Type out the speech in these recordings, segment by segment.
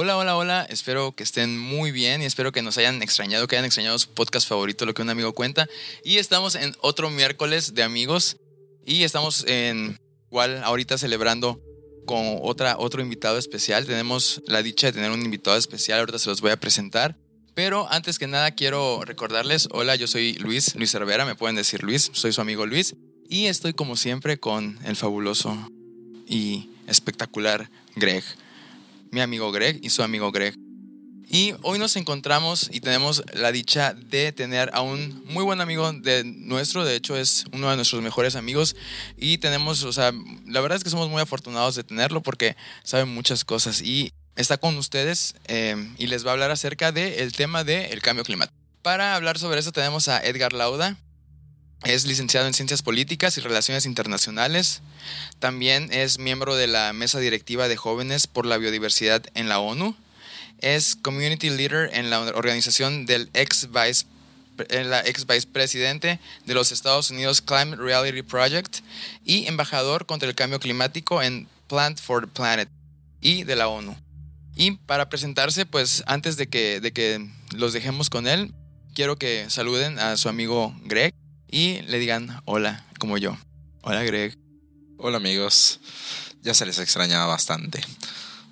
Hola, hola, hola. Espero que estén muy bien y espero que nos hayan extrañado, que hayan extrañado su podcast favorito, lo que un amigo cuenta. Y estamos en otro miércoles de amigos y estamos en igual ahorita celebrando con otra, otro invitado especial. Tenemos la dicha de tener un invitado especial, ahorita se los voy a presentar. Pero antes que nada quiero recordarles, hola, yo soy Luis, Luis Cervera, me pueden decir Luis, soy su amigo Luis. Y estoy como siempre con el fabuloso y espectacular Greg mi amigo Greg y su amigo Greg. Y hoy nos encontramos y tenemos la dicha de tener a un muy buen amigo de nuestro, de hecho es uno de nuestros mejores amigos y tenemos, o sea, la verdad es que somos muy afortunados de tenerlo porque sabe muchas cosas y está con ustedes eh, y les va a hablar acerca del tema del cambio climático. Para hablar sobre eso tenemos a Edgar Lauda, es licenciado en Ciencias Políticas y Relaciones Internacionales. También es miembro de la Mesa Directiva de Jóvenes por la Biodiversidad en la ONU. Es Community Leader en la organización del ex vice, la ex vicepresidente de los Estados Unidos Climate Reality Project y embajador contra el cambio climático en Plant for the Planet y de la ONU. Y para presentarse, pues antes de que, de que los dejemos con él, quiero que saluden a su amigo Greg y le digan hola, como yo. Hola, Greg. Hola, amigos. Ya se les extrañaba bastante.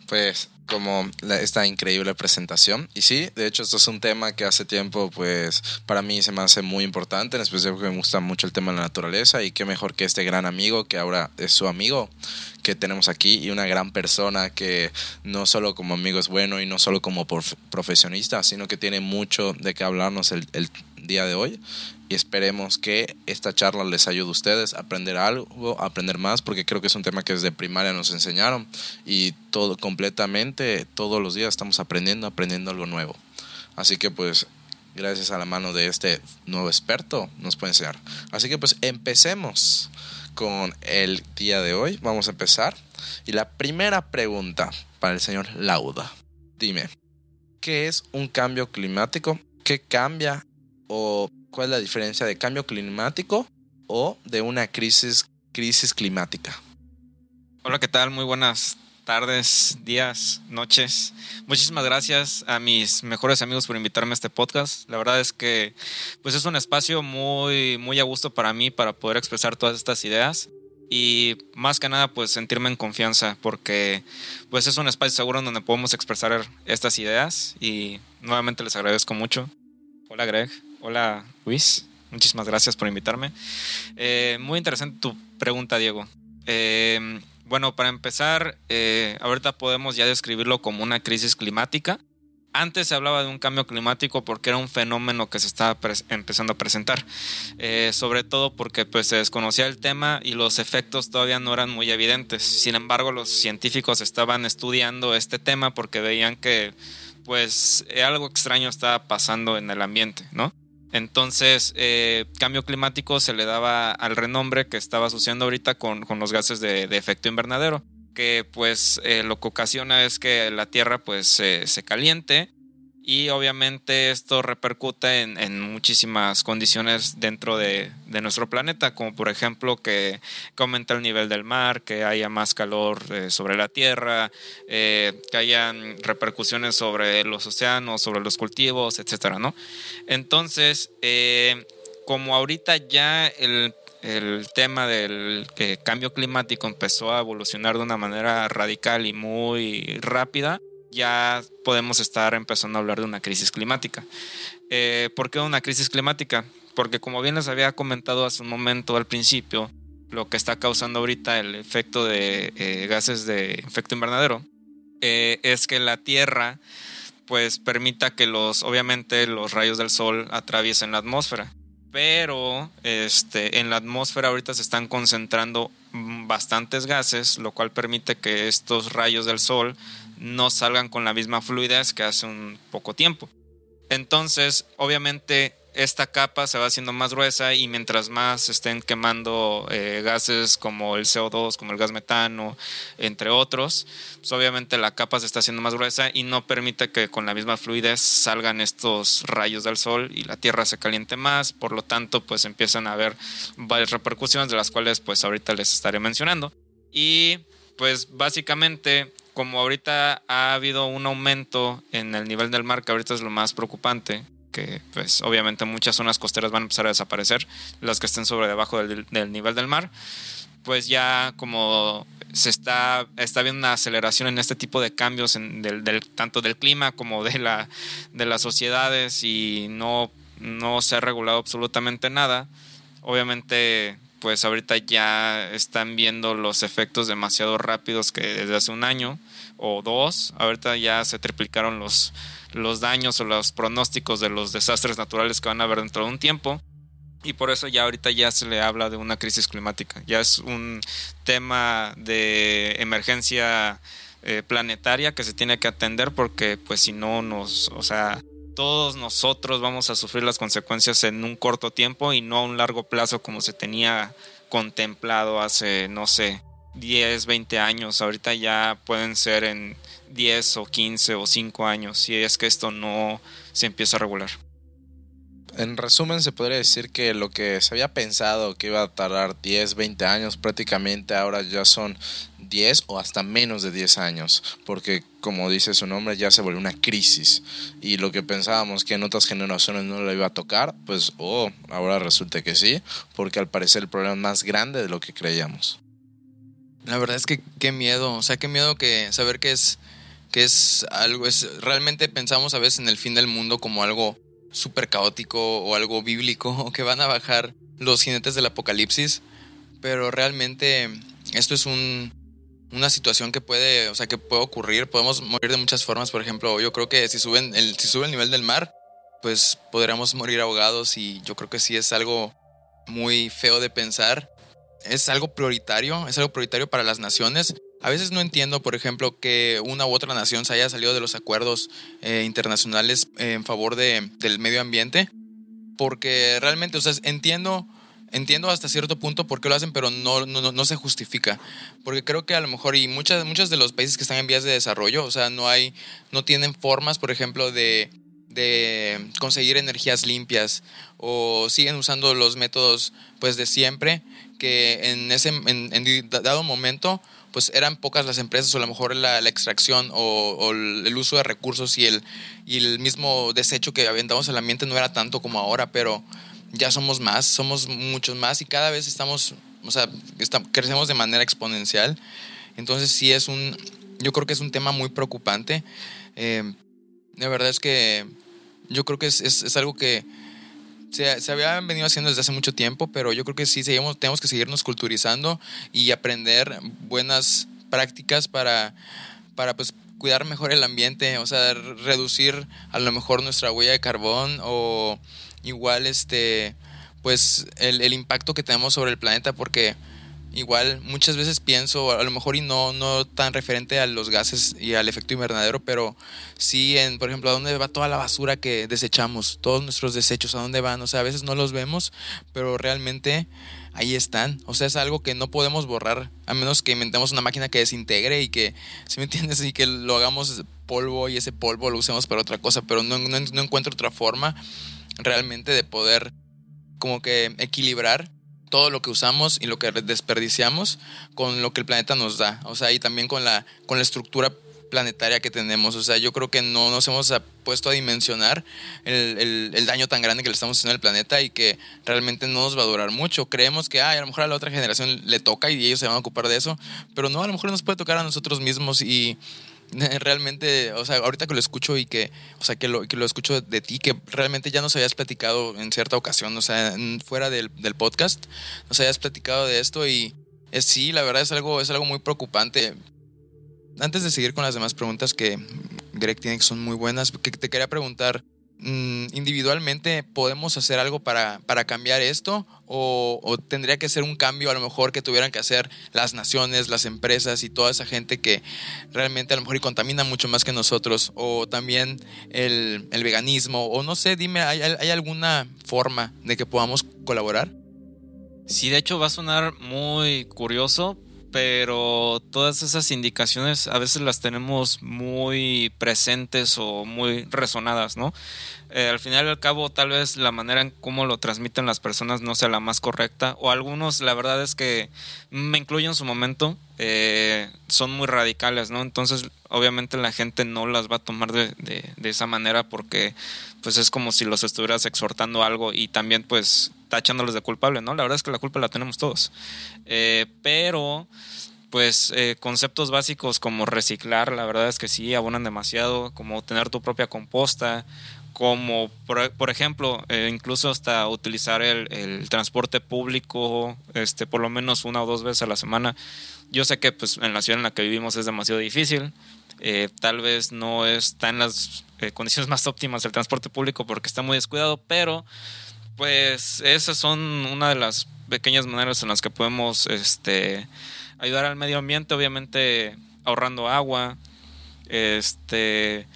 Pues como esta increíble presentación. Y sí, de hecho esto es un tema que hace tiempo pues para mí se me hace muy importante, en especial porque me gusta mucho el tema de la naturaleza y qué mejor que este gran amigo que ahora es su amigo que tenemos aquí y una gran persona que no solo como amigo es bueno y no solo como profesionista, sino que tiene mucho de qué hablarnos el, día de hoy y esperemos que esta charla les ayude a ustedes a aprender algo, a aprender más, porque creo que es un tema que desde primaria nos enseñaron y todo completamente, todos los días estamos aprendiendo, aprendiendo algo nuevo. Así que pues gracias a la mano de este nuevo experto nos puede enseñar. Así que pues empecemos con el día de hoy. Vamos a empezar. Y la primera pregunta para el señor Lauda. Dime, ¿qué es un cambio climático? ¿Qué cambia o cuál es la diferencia de cambio climático o de una crisis, crisis climática. Hola, ¿qué tal? Muy buenas tardes, días, noches. Muchísimas gracias a mis mejores amigos por invitarme a este podcast. La verdad es que pues es un espacio muy muy a gusto para mí para poder expresar todas estas ideas y más que nada pues sentirme en confianza porque pues es un espacio seguro donde podemos expresar estas ideas y nuevamente les agradezco mucho. Hola Greg. Hola Luis, muchísimas gracias por invitarme. Eh, muy interesante tu pregunta, Diego. Eh, bueno, para empezar, eh, ahorita podemos ya describirlo como una crisis climática. Antes se hablaba de un cambio climático porque era un fenómeno que se estaba empezando a presentar, sobre todo porque pues, se desconocía el tema y los efectos todavía no eran muy evidentes. Sin embargo, los científicos estaban estudiando este tema porque veían que pues algo extraño estaba pasando en el ambiente, ¿no? Entonces, eh, cambio climático se le daba al renombre que estaba asociando ahorita con, los gases de, efecto invernadero, que pues eh, lo que ocasiona es que la Tierra pues se caliente y obviamente esto repercute en, muchísimas condiciones dentro de, nuestro planeta, como por ejemplo que, aumenta el nivel del mar, que haya más calor eh, sobre la Tierra, eh, que hayan repercusiones sobre los océanos, sobre los cultivos, etcétera, ¿no? Entonces, eh, como ahorita ya el el tema del cambio climático empezó a evolucionar de una manera radical y muy rápida, ya podemos estar empezando a hablar de una crisis climática. Eh, ¿Por qué una crisis climática? Porque como bien les había comentado hace un momento al principio, lo que está causando ahorita el efecto de eh, gases de efecto invernadero eh, es que la Tierra pues permita que los obviamente los rayos del sol atraviesen la atmósfera pero este, en la atmósfera ahorita se están concentrando bastantes gases, lo cual permite que estos rayos del sol no salgan con la misma fluidez que hace un poco tiempo. Entonces, obviamente, esta capa se va haciendo más gruesa y mientras más estén quemando eh, gases como el CO2, como el gas metano, entre otros, pues obviamente la capa se está haciendo más gruesa y no permite que con la misma fluidez salgan estos rayos del sol y la Tierra se caliente más, por lo tanto pues empiezan a haber varias repercusiones de las cuales pues ahorita les estaré mencionando. Y pues básicamente como ahorita ha habido un aumento en el nivel del mar, que ahorita es lo más preocupante, que pues obviamente muchas zonas costeras van a empezar a desaparecer, las que estén sobre debajo del, del nivel del mar, pues ya como se está, está viendo una aceleración en este tipo de cambios en del, del, tanto del clima como de, la, de las sociedades y no, no se ha regulado absolutamente nada. Obviamente, pues ahorita ya están viendo los efectos demasiado rápidos que desde hace un año o dos, ahorita ya se triplicaron los, los daños o los pronósticos de los desastres naturales que van a haber dentro de un tiempo y por eso ya ahorita ya se le habla de una crisis climática. Ya es un tema de emergencia eh, planetaria que se tiene que atender porque pues si no nos, o sea, todos nosotros vamos a sufrir las consecuencias en un corto tiempo y no a un largo plazo como se tenía contemplado hace, no sé, 10, 20 años. Ahorita ya pueden ser en 10 o 15 o 5 años si es que esto no se empieza a regular en resumen, se podría decir que lo que se había pensado que iba a tardar 10, 20 años, prácticamente ahora ya son 10 o hasta menos de 10 años, porque como dice su nombre, ya se volvió una crisis. Y lo que pensábamos que en otras generaciones no lo iba a tocar, pues, oh, ahora resulta que sí, porque al parecer el problema es más grande de lo que creíamos. La verdad es que qué miedo, o sea, qué miedo que saber que es que es algo es realmente pensamos a veces en el fin del mundo como algo súper caótico o algo bíblico o que van a bajar los jinetes del apocalipsis, pero realmente esto es un, una situación que puede, o sea, que puede ocurrir, podemos morir de muchas formas, por ejemplo, yo creo que si suben el si sube el nivel del mar, pues podríamos morir ahogados y yo creo que sí es algo muy feo de pensar. Es algo prioritario, es algo prioritario para las naciones a veces no entiendo, por ejemplo, que una u otra nación se haya salido de los acuerdos eh, internacionales en favor de, del medio ambiente, porque realmente, o sea, entiendo, entiendo hasta cierto punto por qué lo hacen, pero no, no, no se justifica, porque creo que a lo mejor y muchas, muchos de los países que están en vías de desarrollo, o sea, no hay, no tienen formas, por ejemplo, de de conseguir energías limpias o siguen usando los métodos pues de siempre que en ese en dado momento pues eran pocas las empresas o a lo mejor la, extracción o, el uso de recursos y el, y el mismo desecho que aventamos al ambiente no era tanto como ahora, pero ya somos más, somos muchos más y cada vez estamos, o sea, crecemos de manera exponencial. Entonces sí es un, yo creo que es un tema muy preocupante. Eh, la verdad es que yo creo que es, es, es algo que se, se habían venido haciendo desde hace mucho tiempo, pero yo creo que sí seguimos, tenemos que seguirnos culturizando y aprender buenas prácticas para, para pues, cuidar mejor el ambiente, o sea, reducir a lo mejor nuestra huella de carbón o igual este pues el, el impacto que tenemos sobre el planeta porque igual muchas veces pienso, a lo mejor y no, no tan referente a los gases y al efecto invernadero, pero sí en, por ejemplo, a dónde va toda la basura que desechamos, todos nuestros desechos, a dónde van, o sea, a veces no los vemos, pero realmente ahí están, o sea, es algo que no podemos borrar, a menos que inventemos una máquina que desintegre y que, si me entiendes, y que lo hagamos polvo y ese polvo lo usemos para otra cosa, pero no, no, no encuentro otra forma realmente de poder como que equilibrar todo lo que usamos y lo que desperdiciamos con lo que el planeta nos da. O sea, y también con la, con la estructura planetaria que tenemos. O sea, yo creo que no nos hemos puesto a dimensionar el, el, daño tan grande que le estamos haciendo al planeta y que realmente no nos va a durar mucho. Creemos que a lo mejor a la otra generación le toca y ellos se van a ocupar de eso, pero no, a lo mejor nos puede tocar a nosotros mismos y realmente, o sea, ahorita que lo escucho y que, o sea, que lo, que lo escucho de ti, que realmente ya nos habías platicado en cierta ocasión, o sea, fuera del, del podcast, nos habías platicado de esto y es, sí, la verdad es algo, es algo muy preocupante. Antes de seguir con las demás preguntas que Greg tiene que son muy buenas, que te quería preguntar, Mm, individualmente podemos hacer algo para, para cambiar esto o, tendría que ser un cambio a lo mejor que tuvieran que hacer las naciones, las empresas y toda esa gente que realmente a lo mejor y contamina mucho más que nosotros o también el, el veganismo o no sé, dime, ¿hay, ¿hay alguna forma de que podamos colaborar? Sí, de hecho va a sonar muy curioso, pero todas esas indicaciones a veces las tenemos muy presentes o muy resonadas, ¿no? Eh, al final y al cabo, tal vez la manera en cómo lo transmiten las personas no sea la más correcta, o algunos, la verdad es que me incluyo en su momento, eh, son muy radicales, ¿no? Entonces, obviamente la gente no las va a tomar de, de, esa manera porque, pues, es como si los estuvieras exhortando algo y también, pues, tachándolos de culpable, ¿no? La verdad es que la culpa la tenemos todos. Eh, pero pues conceptos básicos como reciclar, la verdad es que sí, abonan demasiado, como tener tu propia composta, como por, ejemplo, eh, incluso hasta utilizar el, transporte público este, por lo menos una o dos veces a la semana. Yo sé que pues, en la ciudad en la que vivimos es demasiado difícil, eh, tal vez no está en las eh, condiciones más óptimas el transporte público porque está muy descuidado, pero pues esas son una de las pequeñas maneras en las que podemos este, ayudar al medio ambiente, obviamente ahorrando agua, este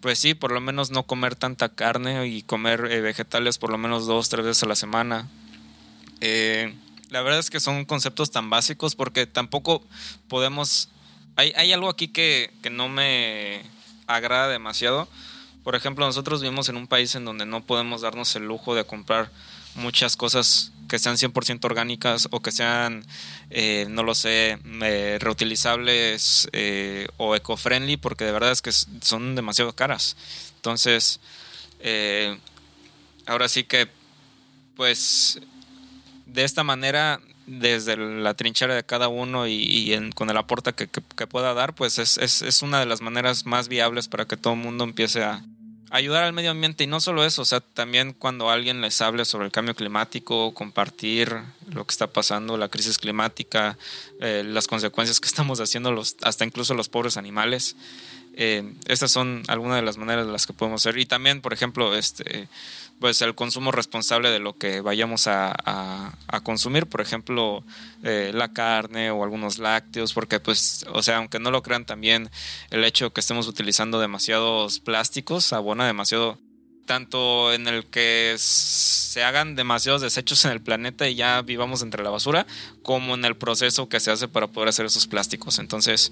pues sí, por lo menos no comer tanta carne y comer eh, vegetales por lo menos dos, tres veces a la semana. Eh, la verdad es que son conceptos tan básicos porque tampoco podemos... Hay, hay algo aquí que, que no me agrada demasiado. Por ejemplo, nosotros vivimos en un país en donde no podemos darnos el lujo de comprar muchas cosas que sean 100% orgánicas o que sean, eh, no lo sé, eh, reutilizables eh, o eco-friendly, porque de verdad es que son demasiado caras. Entonces, ahora sí que, pues, de esta manera, desde la trinchera de cada uno y, con el aporte que, que, pueda dar, pues es, es, es una de las maneras más viables para que todo el mundo empiece a, ayudar al medio ambiente y no solo eso, o sea, también cuando alguien les hable sobre el cambio climático, compartir lo que está pasando, la crisis climática, eh, las consecuencias que estamos haciendo los, hasta incluso los pobres animales. Eh, estas son algunas de las maneras de las que podemos hacer. Y también, por ejemplo, este, pues el consumo responsable de lo que vayamos a, consumir, por ejemplo, eh, la carne o algunos lácteos, porque pues, o sea, aunque no lo crean también, el hecho que estemos utilizando demasiados plásticos abona demasiado tanto en el que se hagan demasiados desechos en el planeta y ya vivamos entre la basura, como en el proceso que se hace para poder hacer esos plásticos. Entonces,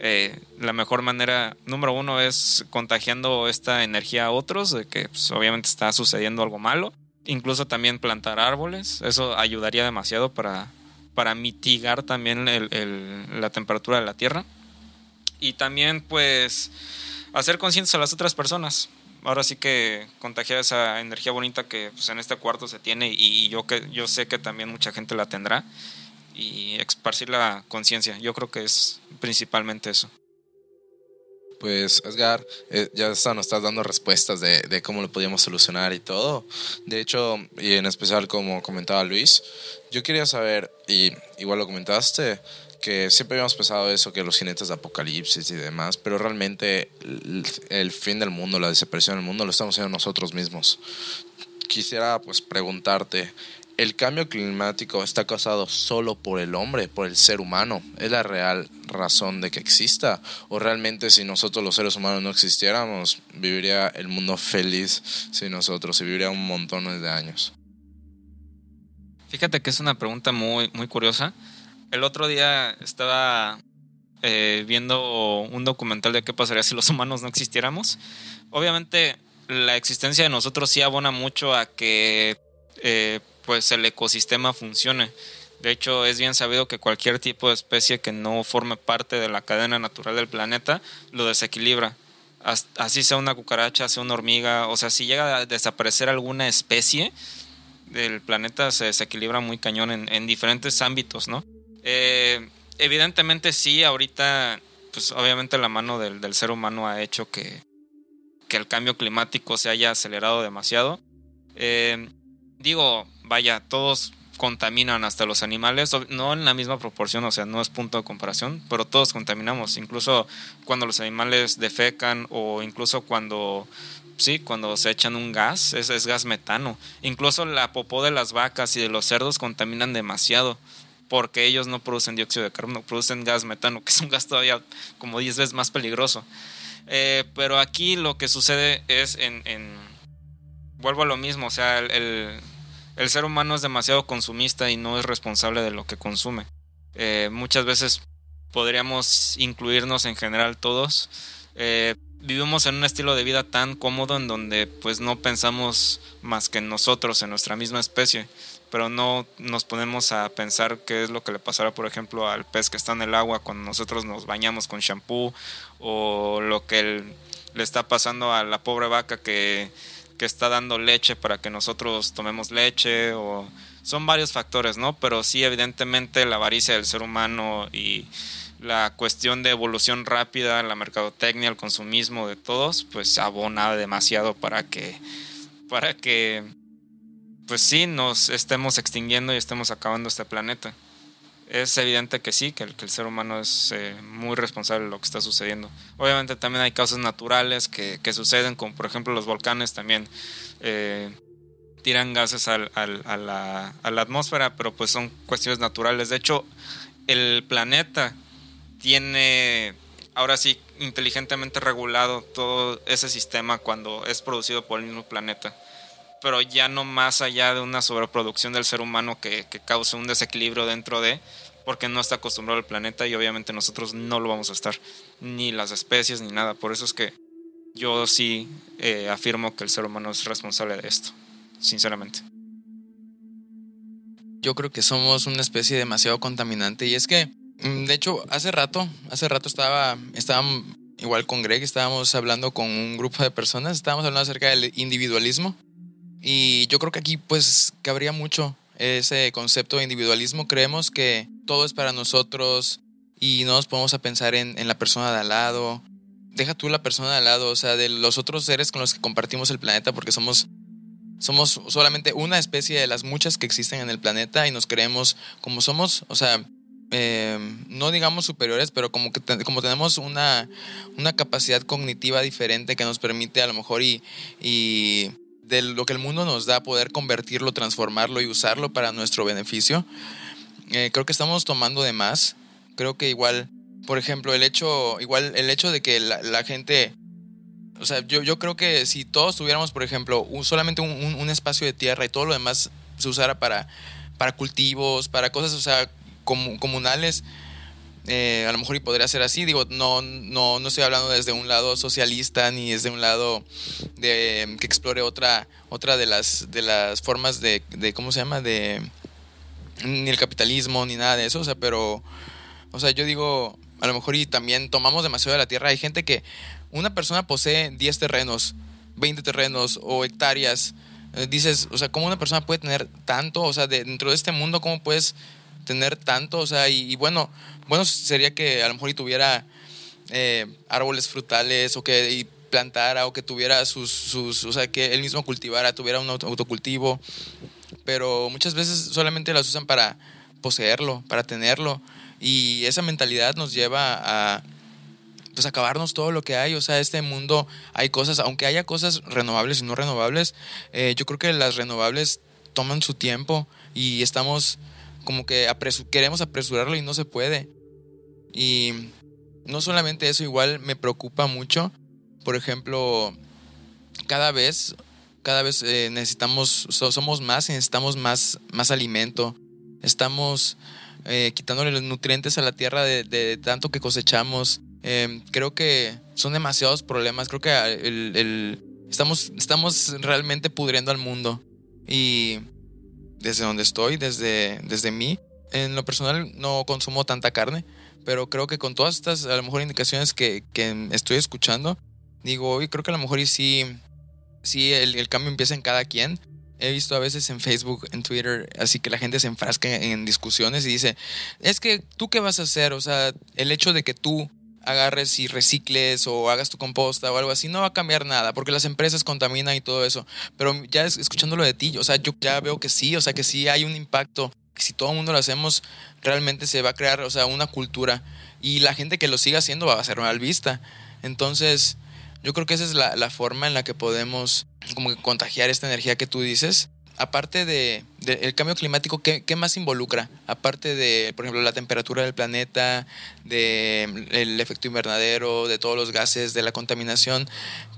eh, la mejor manera, número uno, es contagiando esta energía a otros, de que pues, obviamente está sucediendo algo malo. Incluso también plantar árboles, eso ayudaría demasiado para, para mitigar también la temperatura de la Tierra. Y también, pues, hacer conscientes a las otras personas ahora sí que contagiar esa energía bonita que pues, en este cuarto se tiene y yo, que, yo sé que también mucha gente la tendrá y esparcir la conciencia. Yo creo que es principalmente eso. Pues Edgar, eh, ya nos estás dando respuestas de, de, cómo lo podíamos solucionar y todo. De hecho, y en especial como comentaba Luis, yo quería saber, y igual lo comentaste, que siempre habíamos pensado eso, que los jinetes de apocalipsis y demás, pero realmente el, fin del mundo, la desaparición del mundo, lo estamos haciendo nosotros mismos. Quisiera pues preguntarte, ¿el cambio climático está causado solo por el hombre, por el ser humano? ¿Es la real razón de que exista? ¿O realmente si nosotros los seres humanos no existiéramos, viviría el mundo feliz sin nosotros y viviría un montón de años? Fíjate que es una pregunta muy, muy curiosa el otro día estaba eh, viendo un documental de qué pasaría si los humanos no existiéramos. Obviamente la existencia de nosotros sí abona mucho a que eh, pues el ecosistema funcione. De hecho, es bien sabido que cualquier tipo de especie que no forme parte de la cadena natural del planeta lo desequilibra. Así sea una cucaracha, sea una hormiga, o sea, si llega a desaparecer alguna especie, del planeta se desequilibra muy cañón en, en diferentes ámbitos, ¿no? Eh, evidentemente sí, ahorita, pues obviamente la mano del, ser humano ha hecho que, que, el cambio climático se haya acelerado demasiado. Eh, digo, vaya, todos contaminan hasta los animales, no en la misma proporción, o sea, no es punto de comparación, pero todos contaminamos, incluso cuando los animales defecan o incluso cuando sí, cuando se echan un gas, es, es gas metano. Incluso la popó de las vacas y de los cerdos contaminan demasiado porque ellos no producen dióxido de carbono, producen gas metano, que es un gas todavía como 10 veces más peligroso. Eh, pero aquí lo que sucede es en, vuelvo a lo mismo, o sea, el, ser humano es demasiado consumista y no es responsable de lo que consume. Eh, muchas veces podríamos incluirnos en general todos. Eh, vivimos en un estilo de vida tan cómodo en donde pues no pensamos más que en nosotros, en nuestra misma especie, pero no nos ponemos a pensar qué es lo que le pasará, por ejemplo, al pez que está en el agua cuando nosotros nos bañamos con shampoo o lo que le está pasando a la pobre vaca que, que está dando leche para que nosotros tomemos leche o son varios factores, ¿no? Pero sí, evidentemente la avaricia del ser humano y la cuestión de evolución rápida, la mercadotecnia, el consumismo de todos, pues abona demasiado para que, para que, pues sí, nos estemos extinguiendo y estemos acabando este planeta. Es evidente que sí, que el, ser humano es eh, muy responsable de lo que está sucediendo. Obviamente también hay causas naturales que, suceden, como por ejemplo los volcanes también eh, tiran gases a, la, a la atmósfera, pero pues son cuestiones naturales. De hecho, el planeta tiene ahora sí inteligentemente regulado todo ese sistema cuando es producido por el mismo planeta. Pero ya no más allá de una sobreproducción del ser humano que, que cause un desequilibrio dentro de, porque no está acostumbrado al planeta y obviamente nosotros no lo vamos a estar, ni las especies ni nada. Por eso es que yo sí eh, afirmo que el ser humano es responsable de esto, sinceramente. Yo creo que somos una especie demasiado contaminante y es que Mm, de hecho, hace rato, hace rato estaba, estaba igual con Greg, estábamos hablando con un grupo de personas, estábamos hablando acerca del individualismo y yo creo que aquí pues cabría mucho ese concepto de individualismo. Creemos que todo es para nosotros y no nos podemos a pensar en, en la persona de al lado. Deja tú la persona de al lado, o sea, de los otros seres con los que compartimos el planeta porque somos somos solamente una especie de las muchas que existen en el planeta y nos creemos como somos, o sea, eh, no digamos superiores, pero como que como tenemos una, una, capacidad cognitiva diferente que nos permite a lo mejor y, y de lo que el mundo nos da poder convertirlo, transformarlo y usarlo para nuestro beneficio. Eh, creo que estamos tomando de más. Creo que igual, por ejemplo, el hecho, igual el hecho de que la, gente o sea, yo, yo, creo que si todos tuviéramos, por ejemplo, un, solamente un, un, espacio de tierra y todo lo demás se usara para, para cultivos, para cosas, o sea, comunales, eh, a lo mejor y podría ser así. Digo, no, no, no estoy hablando desde un lado socialista ni desde un lado de que explore otra, otra de las de las formas de, ¿cómo se llama? de ni el capitalismo ni nada de eso. O sea, pero, o sea, yo digo, a lo mejor y también tomamos demasiado de la tierra. Hay gente que una persona posee 10 terrenos, 20 terrenos o hectáreas. Eh, dices, o sea, ¿cómo una persona puede tener tanto? O sea, dentro de este mundo, ¿cómo puedes tener tanto, o sea, y, bueno, bueno sería que a lo mejor y tuviera eh, árboles frutales o que y plantara o que tuviera sus, sus, o sea, que él mismo cultivara, tuviera un autocultivo, pero muchas veces solamente las usan para poseerlo, para tenerlo, y esa mentalidad nos lleva a pues acabarnos todo lo que hay, o sea, este mundo hay cosas, aunque haya cosas renovables y no renovables, eh, yo creo que las renovables toman su tiempo y estamos como que queremos apresurarlo y no se puede. Y no solamente eso, igual me preocupa mucho. Por ejemplo, cada vez, cada vez eh, necesitamos, somos más y necesitamos más, más alimento. Estamos eh, quitándole los nutrientes a la tierra de, tanto que cosechamos. Em, creo que son demasiados problemas. Creo que el, estamos, estamos realmente pudriendo al mundo. Y desde donde estoy, desde, desde mí. En lo personal no consumo tanta carne, pero creo que con todas estas a lo mejor indicaciones que, que estoy escuchando, digo, y creo que a lo mejor sí, sí el, el, cambio empieza en cada quien. He visto a veces en Facebook, en Twitter, así que la gente se enfrasca en discusiones y dice, es que tú qué vas a hacer, o sea, el hecho de que tú agarres y recicles o hagas tu composta o algo así, no va a cambiar nada, porque las empresas contaminan y todo eso. Pero ya escuchándolo de ti, o sea, yo ya veo que sí, o sea, que sí hay un impacto. Si todo el mundo lo hacemos, realmente se va a crear, o sea, una cultura. Y la gente que lo siga haciendo va a ser mal vista. Entonces, yo creo que esa es la, la forma en la que podemos como contagiar esta energía que tú dices aparte de, el cambio climático, ¿qué, más involucra? Aparte de, por ejemplo, la temperatura del planeta, del efecto invernadero, de todos los gases, de la contaminación,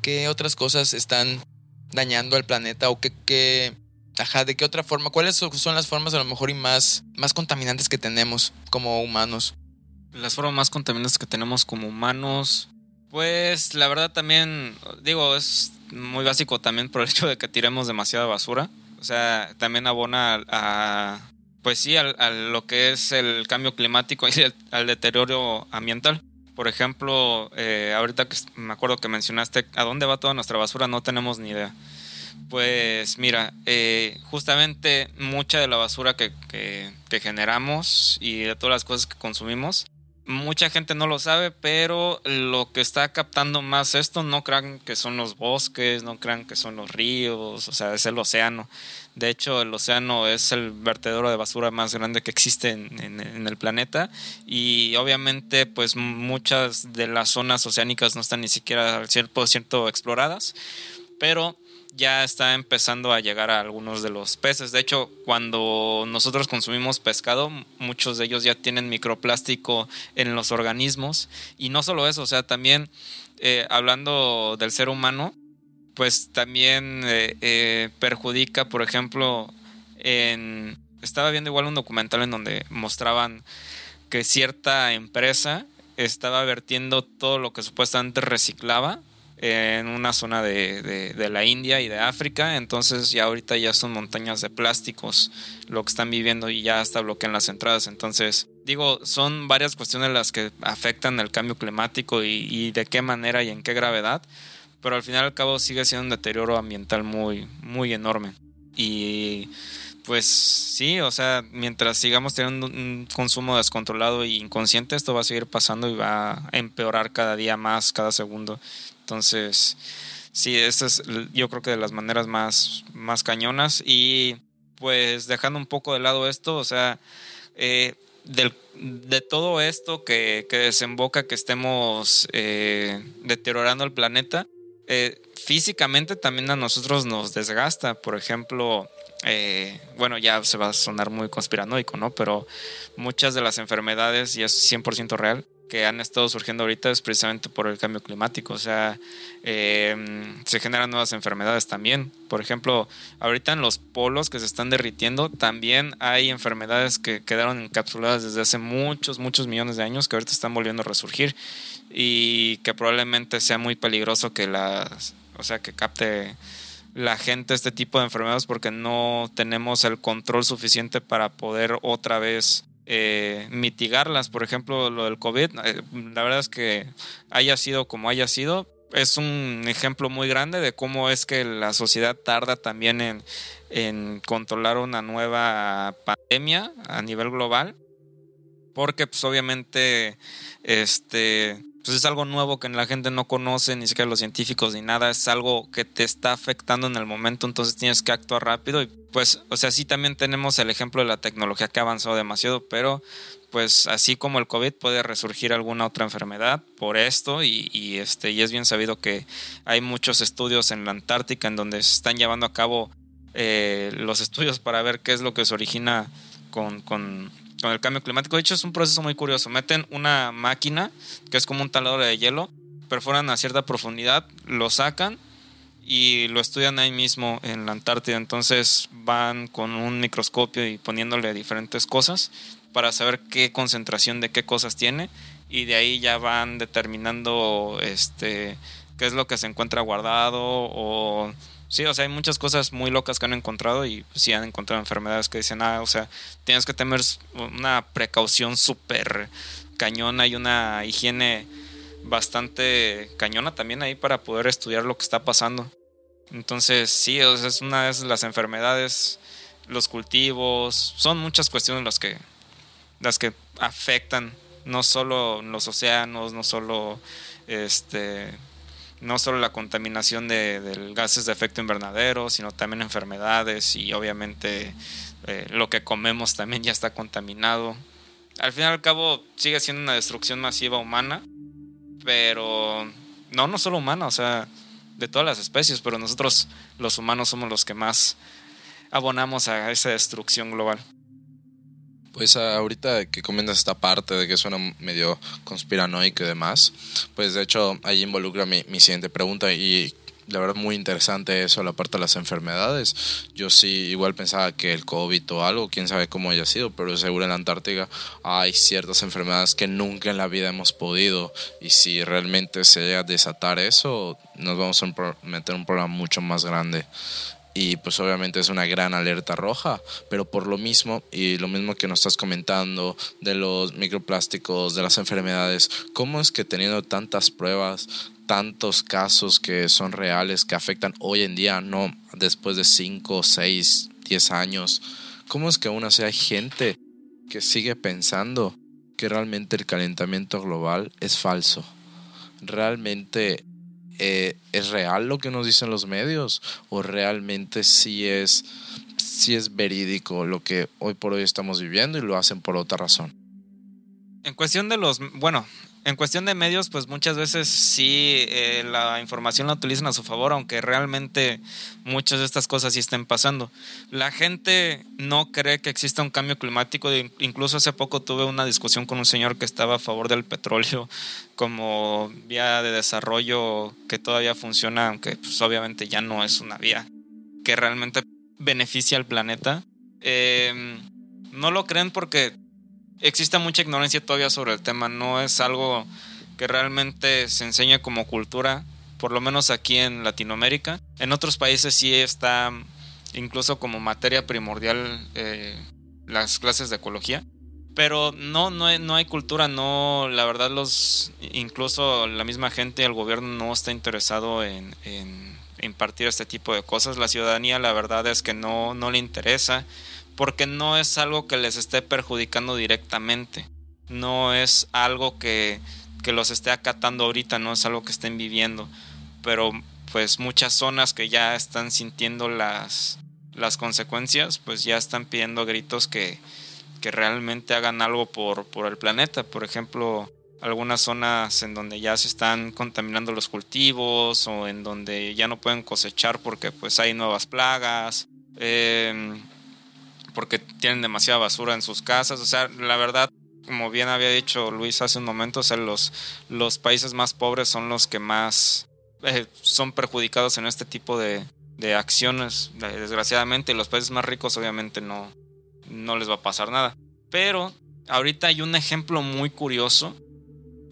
¿qué otras cosas están dañando al planeta o qué, Ajá, ¿de qué otra forma? ¿Cuáles son las formas a lo mejor y más, más contaminantes que tenemos como humanos? Las formas más contaminantes que tenemos como humanos, pues la verdad también, digo, es muy básico también por el hecho de que tiremos demasiada basura. O sea, también abona a, pues sí, a, lo que es el cambio climático y al deterioro ambiental. Por ejemplo, eh, ahorita que me acuerdo que mencionaste a dónde va toda nuestra basura, no tenemos ni idea. Pues mira, eh, justamente mucha de la basura que, que, generamos y de todas las cosas que consumimos, mucha gente no lo sabe, pero lo que está captando más esto, no crean que son los bosques, no crean que son los ríos, o sea, es el océano. De hecho, el océano es el vertedero de basura más grande que existe en, el planeta y obviamente pues muchas de las zonas oceánicas no están ni siquiera al 100% exploradas, pero ya está empezando a llegar a algunos de los peces. De hecho, cuando nosotros consumimos pescado, muchos de ellos ya tienen microplástico en los organismos. Y no solo eso, o sea, también eh, hablando del ser humano, pues también eh, eh, perjudica, por ejemplo, en... Estaba viendo igual un documental en donde mostraban que cierta empresa estaba vertiendo todo lo que supuestamente reciclaba en una zona de, de, la India y de África, entonces ya ahorita ya son montañas de plásticos lo que están viviendo y ya hasta bloquean las entradas, entonces digo, son varias cuestiones las que afectan el cambio climático y, de qué manera y en qué gravedad, pero al final al cabo sigue siendo un deterioro ambiental muy, muy enorme. Y pues sí, o sea, mientras sigamos teniendo un consumo descontrolado e inconsciente, esto va a seguir pasando y va a empeorar cada día más, cada segundo. Entonces, sí, esta es yo creo que de las maneras más, más cañonas. Y pues dejando un poco de lado esto, o sea, eh, de todo esto que, desemboca que estemos eh, deteriorando el planeta, eh, físicamente también a nosotros nos desgasta. Por ejemplo, bueno, ya se va a sonar muy conspiranoico, ¿no? Pero muchas de las enfermedades, y es 100% real, que han estado surgiendo ahorita es precisamente por el cambio climático. O sea, em, se generan nuevas enfermedades también. Por ejemplo, ahorita en los polos que se están derritiendo, también hay enfermedades que quedaron encapsuladas desde hace muchos, muchos millones de años que ahorita están volviendo a resurgir y que probablemente sea muy peligroso que las, o sea, que capte la gente este tipo de enfermedades porque no tenemos el control suficiente para poder otra vez eh, mitigarlas. Por ejemplo, lo del COVID, eh, la verdad es que haya sido como haya sido, es un ejemplo muy grande de cómo es que la sociedad tarda también en, en controlar una nueva pandemia a nivel global. Porque pues obviamente este pues es algo nuevo que la gente no conoce, ni siquiera los científicos ni nada, es algo que te está afectando en el momento, entonces tienes que actuar rápido y pues, o sea, sí también tenemos el ejemplo de la tecnología que ha avanzado demasiado, pero pues así como el COVID puede resurgir alguna otra enfermedad por esto y, este, y es bien sabido que hay muchos estudios en la Antártica en donde se están llevando a cabo eh, los estudios para ver qué es lo que se origina con, con con el cambio climático. De hecho, es un proceso muy curioso. Meten una máquina que es como un taladro de hielo, perforan a cierta profundidad, lo sacan y lo estudian ahí mismo en la Antártida. Entonces van con un microscopio y poniéndole diferentes cosas para saber qué concentración de qué cosas tiene y de ahí ya van determinando este qué es lo que se encuentra guardado o Sí, o sea, hay muchas cosas muy locas que han encontrado y sí han encontrado enfermedades que dicen, ah, o sea, tienes que tener una precaución súper cañona y una higiene bastante cañona también ahí para poder estudiar lo que está pasando. Entonces, sí, o sea, es una de las enfermedades, los cultivos, son muchas cuestiones las que, las que afectan no solo los océanos, no solo este no solo la contaminación de, gases de efecto invernadero, sino también enfermedades y obviamente eh, lo que comemos también ya está contaminado. Al fin y al cabo sigue siendo una destrucción masiva humana, pero no, no solo humana, o sea, de todas las especies, pero nosotros los humanos somos los que más abonamos a esa destrucción global. Pues ahorita que comentas esta parte de que suena medio conspiranoico y demás, pues de hecho ahí involucra mi, mi siguiente pregunta y la verdad muy interesante eso, la parte de las enfermedades. Yo sí igual pensaba que el COVID o algo, quién sabe cómo haya sido, pero seguro en la Antártica hay ciertas enfermedades que nunca en la vida hemos podido y si realmente se llega a desatar eso, nos vamos a meter un problema mucho más grande y pues obviamente es una gran alerta roja, pero por lo mismo y lo mismo que nos estás comentando de los microplásticos, de las enfermedades, ¿cómo es que teniendo tantas pruebas, tantos casos que son reales, que afectan hoy en día, no después de 5, 6, 10 años, cómo es que aún así hay gente que sigue pensando que realmente el calentamiento global es falso? Realmente eh, ¿es real lo que nos dicen los medios? ¿O realmente sí es, sí es verídico lo que hoy por hoy estamos viviendo y lo hacen por otra razón? En cuestión de los, bueno, en cuestión de medios, pues muchas veces sí eh, la información la utilizan a su favor, aunque realmente muchas de estas cosas sí estén pasando. La gente no cree que exista un cambio climático. Incluso hace poco tuve una discusión con un señor que estaba a favor del petróleo como vía de desarrollo que todavía funciona, aunque pues, obviamente ya no es una vía que realmente beneficia al planeta. Em, no lo creen porque existe mucha ignorancia todavía sobre el tema, no es algo que realmente se enseña como cultura, por lo menos aquí en Latinoamérica. En otros países sí está incluso como materia primordial eh, las clases de ecología. Pero no, no hay, no hay cultura, no, la verdad los, incluso la misma gente, el gobierno no está interesado en, en impartir este tipo de cosas. La ciudadanía la verdad es que no, no le interesa porque no es algo que les esté perjudicando directamente, no es algo que, que los esté acatando ahorita, no es algo que estén viviendo, pero pues muchas zonas que ya están sintiendo las, las consecuencias, pues ya están pidiendo gritos que, que realmente hagan algo por, por el planeta. Por ejemplo, algunas zonas en donde ya se están contaminando los cultivos o en donde ya no pueden cosechar porque pues hay nuevas plagas. Eh, porque tienen demasiada basura en sus casas. O sea, la verdad, como bien había dicho Luis hace un momento, o sea, los, los países más pobres son los que más eh, son perjudicados en este tipo de, de acciones. Desgraciadamente, los países más ricos obviamente no, no les va a pasar nada. Pero ahorita hay un ejemplo muy curioso.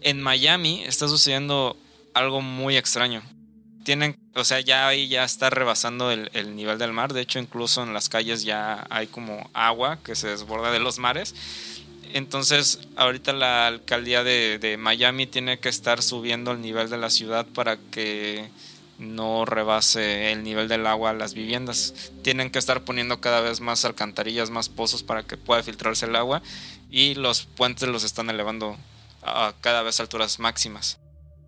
En Miami está sucediendo algo muy extraño tienen, o sea, ya ahí ya está rebasando el, nivel del mar. De hecho, incluso en las calles ya hay como agua que se desborda de los mares. Entonces, ahorita la alcaldía de, de Miami tiene que estar subiendo el nivel de la ciudad para que no rebase el nivel del agua a las viviendas. Tienen que estar poniendo cada vez más alcantarillas, más pozos para que pueda filtrarse el agua y los puentes los están elevando a cada vez alturas máximas.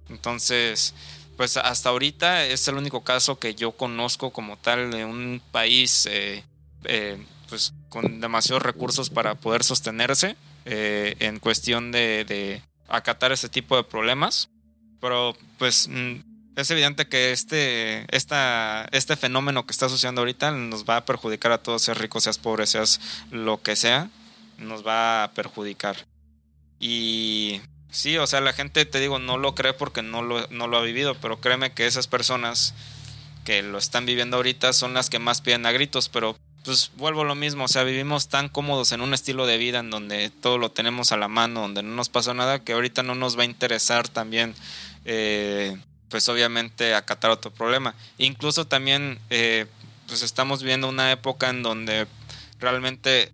Entonces, pues hasta ahorita es el único caso que yo conozco como tal de un país eh, eh, pues con demasiados recursos para poder sostenerse eh, en cuestión de, acatar ese tipo de problemas. Pero pues mm, es evidente que este, esta, este fenómeno que está sucediendo ahorita nos va a perjudicar a todos, seas rico, seas pobre, seas lo que sea, nos va a perjudicar. Y Sí, o sea, la gente, te digo, no lo cree porque no lo, no lo ha vivido, pero créeme que esas personas que lo están viviendo ahorita son las que más piden a gritos, pero pues vuelvo a lo mismo, o sea, vivimos tan cómodos en un estilo de vida en donde todo lo tenemos a la mano, donde no nos pasa nada, que ahorita no nos va a interesar también, eh, pues obviamente acatar otro problema. Incluso también, eh, pues estamos viviendo una época en donde realmente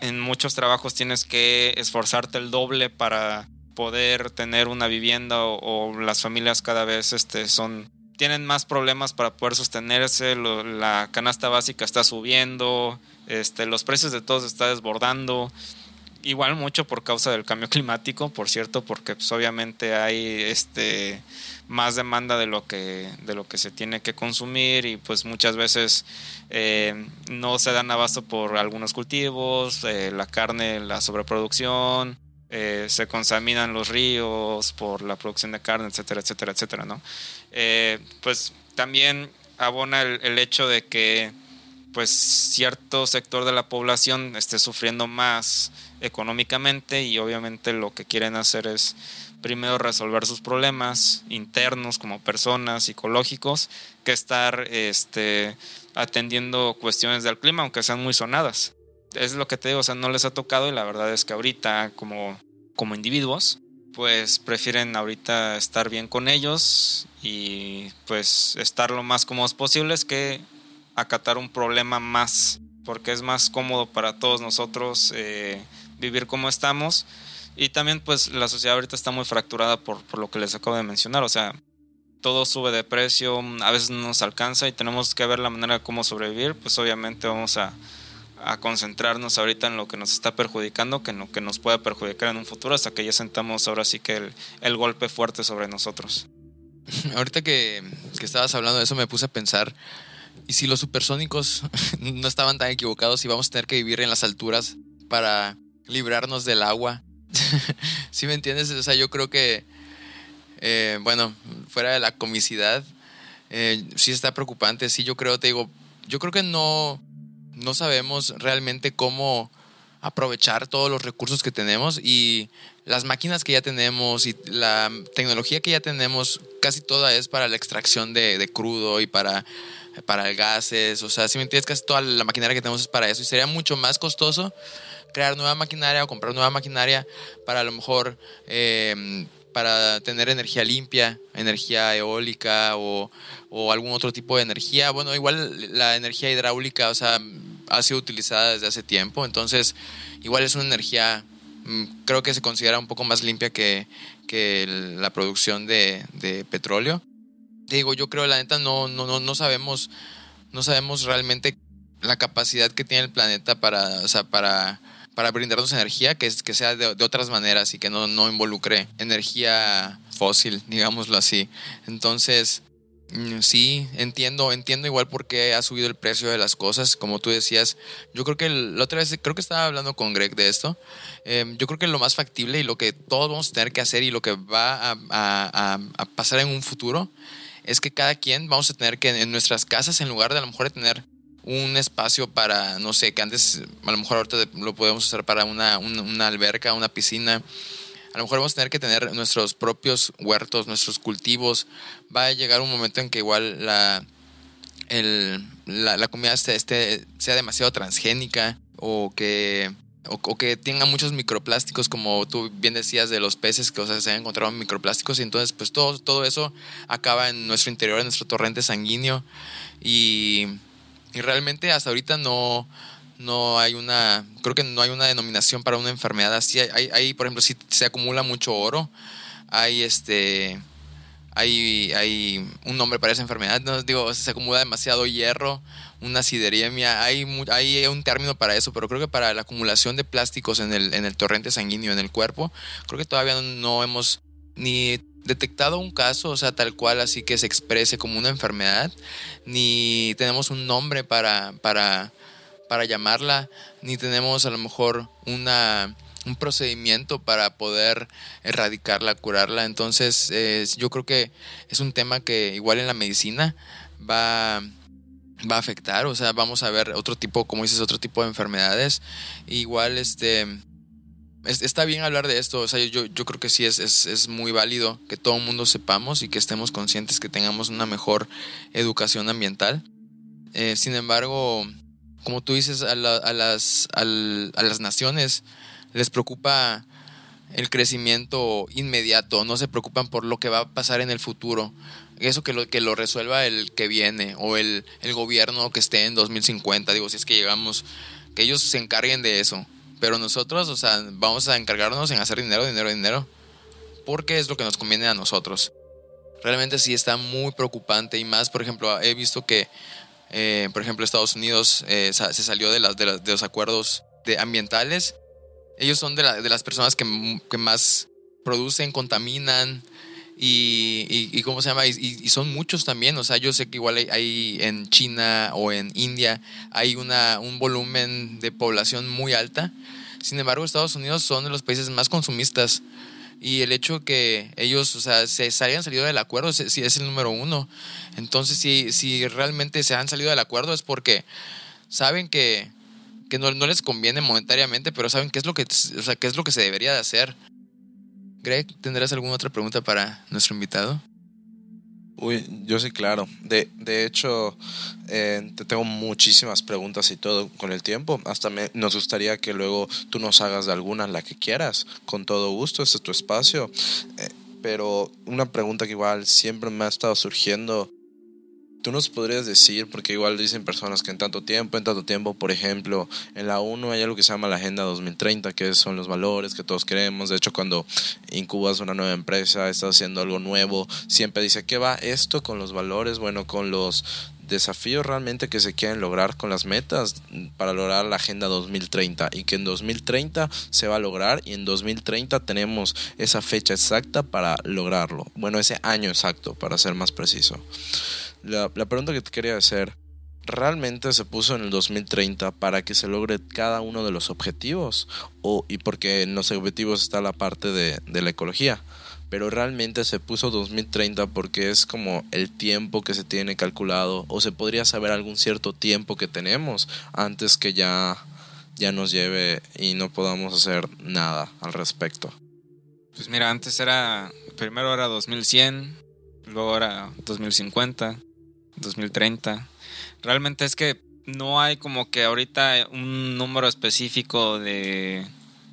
en muchos trabajos tienes que esforzarte el doble para poder tener una vivienda o, las familias cada vez este, son tienen más problemas para poder sostenerse, la canasta básica está subiendo, este, los precios de todos está desbordando, igual mucho por causa del cambio climático, por cierto, porque pues, obviamente hay este, más demanda de lo, que, de lo que se tiene que consumir y pues muchas veces eh, no se dan abasto por algunos cultivos, eh, la carne, la sobreproducción, eh, se contaminan los ríos por la producción de carne, etcétera, etcétera, etcétera, ¿no? Eh, pues también abona el, hecho de que pues cierto sector de la población esté sufriendo más económicamente y obviamente lo que quieren hacer es primero resolver sus problemas internos como personas, psicológicos, que estar este, atendiendo cuestiones del clima, aunque sean muy sonadas. Es lo que te digo, o sea, no les ha tocado y la verdad es que ahorita como, como individuos, pues prefieren ahorita estar bien con ellos y pues estar lo más cómodos posibles que acatar un problema más, porque es más cómodo para todos nosotros eh, vivir como estamos. Y también pues la sociedad ahorita está muy fracturada por, por lo que les acabo de mencionar, o sea, todo sube de precio, a veces no nos alcanza y tenemos que ver la manera de cómo sobrevivir, pues obviamente vamos a, a concentrarnos ahorita en lo que nos está perjudicando, que en lo que nos pueda perjudicar en un futuro, hasta que ya sentamos ahora sí que el, el golpe fuerte sobre nosotros. Ahorita que, que, estabas hablando de eso me puse a pensar, ¿y si los supersónicos no estaban tan equivocados y vamos a tener que vivir en las alturas para librarnos del agua? ¿Sí me entiendes? O sea, yo creo que, eh, bueno, fuera de la comicidad, eh, sí está preocupante, sí, yo creo, te digo, yo creo que no no sabemos realmente cómo aprovechar todos los recursos que tenemos y las máquinas que ya tenemos y la tecnología que ya tenemos, casi toda es para la extracción de, crudo y para, para gases. O sea, si me entiendes, casi toda la maquinaria que tenemos es para eso y sería mucho más costoso crear nueva maquinaria o comprar nueva maquinaria para a lo mejor eh, para tener energía limpia, energía eólica o, algún otro tipo de energía. Bueno, igual la energía hidráulica, o sea, ha sido utilizada desde hace tiempo, entonces igual es una energía, mm, creo que se considera un poco más limpia que, la producción de, petróleo. Digo, yo creo, la neta, no, no, no, no sabemos, no sabemos realmente la capacidad que tiene el planeta para, o sea, para para brindarnos energía que, que sea de, otras maneras y que no, no involucre energía fósil, digámoslo así. Entonces, sí, entiendo, entiendo igual por qué ha subido el precio de las cosas, como tú decías. Yo creo que la otra vez, creo que estaba hablando con Greg de esto. Em, yo creo que lo más factible y lo que todos vamos a tener que hacer y lo que va a pasar en un futuro es que cada quien vamos a tener que en nuestras casas, en lugar de a lo mejor tener un espacio para, no sé, que antes a lo mejor ahorita lo podemos usar para una, una, alberca, una piscina. A lo mejor vamos a tener que tener nuestros propios huertos, nuestros cultivos. Va a llegar un momento en que igual la, la, comida este, sea demasiado transgénica o que, o, que tenga muchos microplásticos, como tú bien decías de los peces, que se han encontrado microplásticos y entonces pues todo, todo eso acaba en nuestro interior, en nuestro torrente sanguíneo y y realmente hasta ahorita no, no hay una, creo que no hay una denominación para una enfermedad así. Hay, hay por ejemplo, si se acumula mucho oro, hay este, hay, hay un nombre para esa enfermedad, no digo, se acumula demasiado hierro, una sideremia, hay, hay un término para eso, pero creo que para la acumulación de plásticos en el, en el torrente sanguíneo, en el cuerpo, creo que todavía no hemos ni detectado un caso, o sea, tal cual así que se exprese como una enfermedad, ni tenemos un nombre para, para, para llamarla, ni tenemos a lo mejor una, un procedimiento para poder erradicarla, curarla. Entonces, yo creo que es un tema que igual en la medicina va, va a afectar, o sea, vamos a ver otro tipo, como dices, otro tipo de enfermedades. Igual, este está bien hablar de esto, o sea, yo, yo creo que sí es, es, muy válido que todo el mundo sepamos y que estemos conscientes que tengamos una mejor educación ambiental. Eh, sin embargo, como tú dices, a, las, a las naciones les preocupa el crecimiento inmediato, no se preocupan por lo que va a pasar en el futuro. Eso que lo, que lo resuelva el que viene o el, el gobierno que esté en 2050, digo, si es que llegamos, que ellos se encarguen de eso pero nosotros, o sea, vamos a encargarnos en hacer dinero, dinero, dinero. Porque es lo que nos conviene a nosotros. Realmente sí está muy preocupante y más, por ejemplo, he visto que, eh, por ejemplo, Estados Unidos eh, se salió de, las, de, los acuerdos de ambientales. Ellos son de, de las personas que, que más producen, contaminan, y, y, ¿cómo se llama? Y, son muchos también, o sea, yo sé que igual hay, en China o en India hay una, un volumen de población muy alta, sin embargo Estados Unidos son de los países más consumistas y el hecho que ellos, o sea, se, hayan salido del acuerdo si es el número uno, entonces si, si realmente se han salido del acuerdo es porque saben que, que no, no les conviene monetariamente, pero saben qué es lo que, o sea, qué es lo que se debería de hacer Greg, ¿tendrás alguna otra pregunta para nuestro invitado? Uy, yo sí, claro. De, de hecho, eh, te tengo muchísimas preguntas y todo con el tiempo. Hasta me, nos gustaría que luego tú nos hagas de alguna la que quieras. Con todo gusto, este es tu espacio. Eh, pero una pregunta que igual siempre me ha estado surgiendo tú nos podrías decir, porque igual dicen personas que en tanto tiempo, en tanto tiempo, por ejemplo, en la ONU hay algo que se llama la Agenda 2030, que son los valores que todos queremos. De hecho, cuando incubas una nueva empresa, estás haciendo algo nuevo, siempre dice, ¿qué va esto con los valores? Bueno, con los desafíos realmente que se quieren lograr con las metas para lograr la Agenda 2030 y que en 2030 se va a lograr y en 2030 tenemos esa fecha exacta para lograrlo. Bueno, ese año exacto, para ser más preciso. La, pregunta que te quería hacer, ¿realmente se puso en el 2030 para que se logre cada uno de los objetivos? O, y porque en los objetivos está la parte de, de la ecología. Pero realmente se puso 2030 porque es como el tiempo que se tiene calculado. O se podría saber algún cierto tiempo que tenemos antes que ya, ya nos lleve y no podamos hacer nada al respecto. Pues mira, antes era, primero era 2100, luego era 2050, 2030. Realmente es que no hay como que ahorita un número específico de,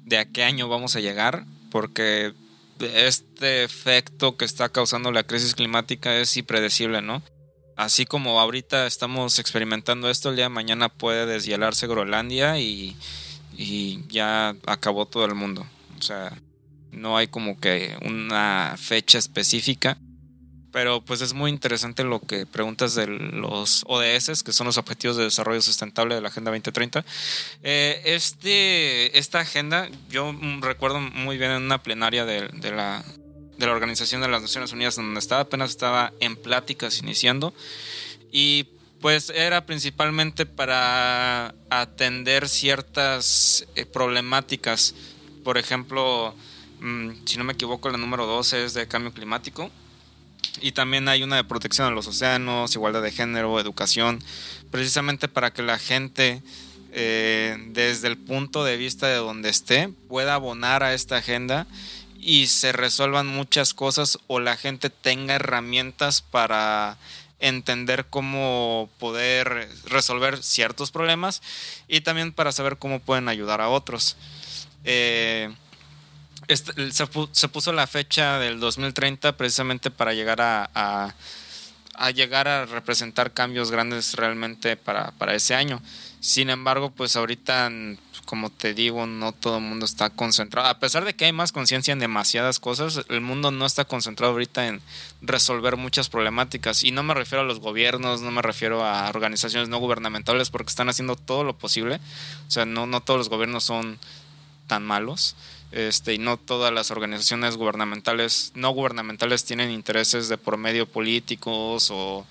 de a qué año vamos a llegar, porque este efecto que está causando la crisis climática es impredecible, ¿no? Así como ahorita estamos experimentando esto, el día de mañana puede deshielarse Groenlandia y, y ya acabó todo el mundo. O sea, no hay como que una fecha específica pero pues es muy interesante lo que preguntas de los ODS, que son los Objetivos de Desarrollo Sustentable de la Agenda 2030. Eh, este, esta agenda, yo recuerdo muy bien en una plenaria de, la, de la Organización de las Naciones Unidas, donde estaba, apenas estaba en pláticas iniciando, y pues era principalmente para atender ciertas eh, problemáticas. Por ejemplo, mm, si no me equivoco, la número 12 es de cambio climático y también hay una de protección a los océanos, igualdad de género, educación, precisamente para que la gente, eh, desde el punto de vista de donde esté, pueda abonar a esta agenda y se resuelvan muchas cosas o la gente tenga herramientas para entender cómo poder resolver ciertos problemas y también para saber cómo pueden ayudar a otros. Eh, este, se, puso la fecha del 2030 precisamente para llegar a, llegar a representar cambios grandes realmente para, para, ese año. Sin embargo, pues ahorita, como te digo, no todo el mundo está concentrado. A pesar de que hay más conciencia en demasiadas cosas, el mundo no está concentrado ahorita en resolver muchas problemáticas. Y no me refiero a los gobiernos, no me refiero a organizaciones no gubernamentales, porque están haciendo todo lo posible. O sea, no, no todos los gobiernos son tan malos este, y no todas las organizaciones gubernamentales, no gubernamentales tienen intereses de por medio políticos o,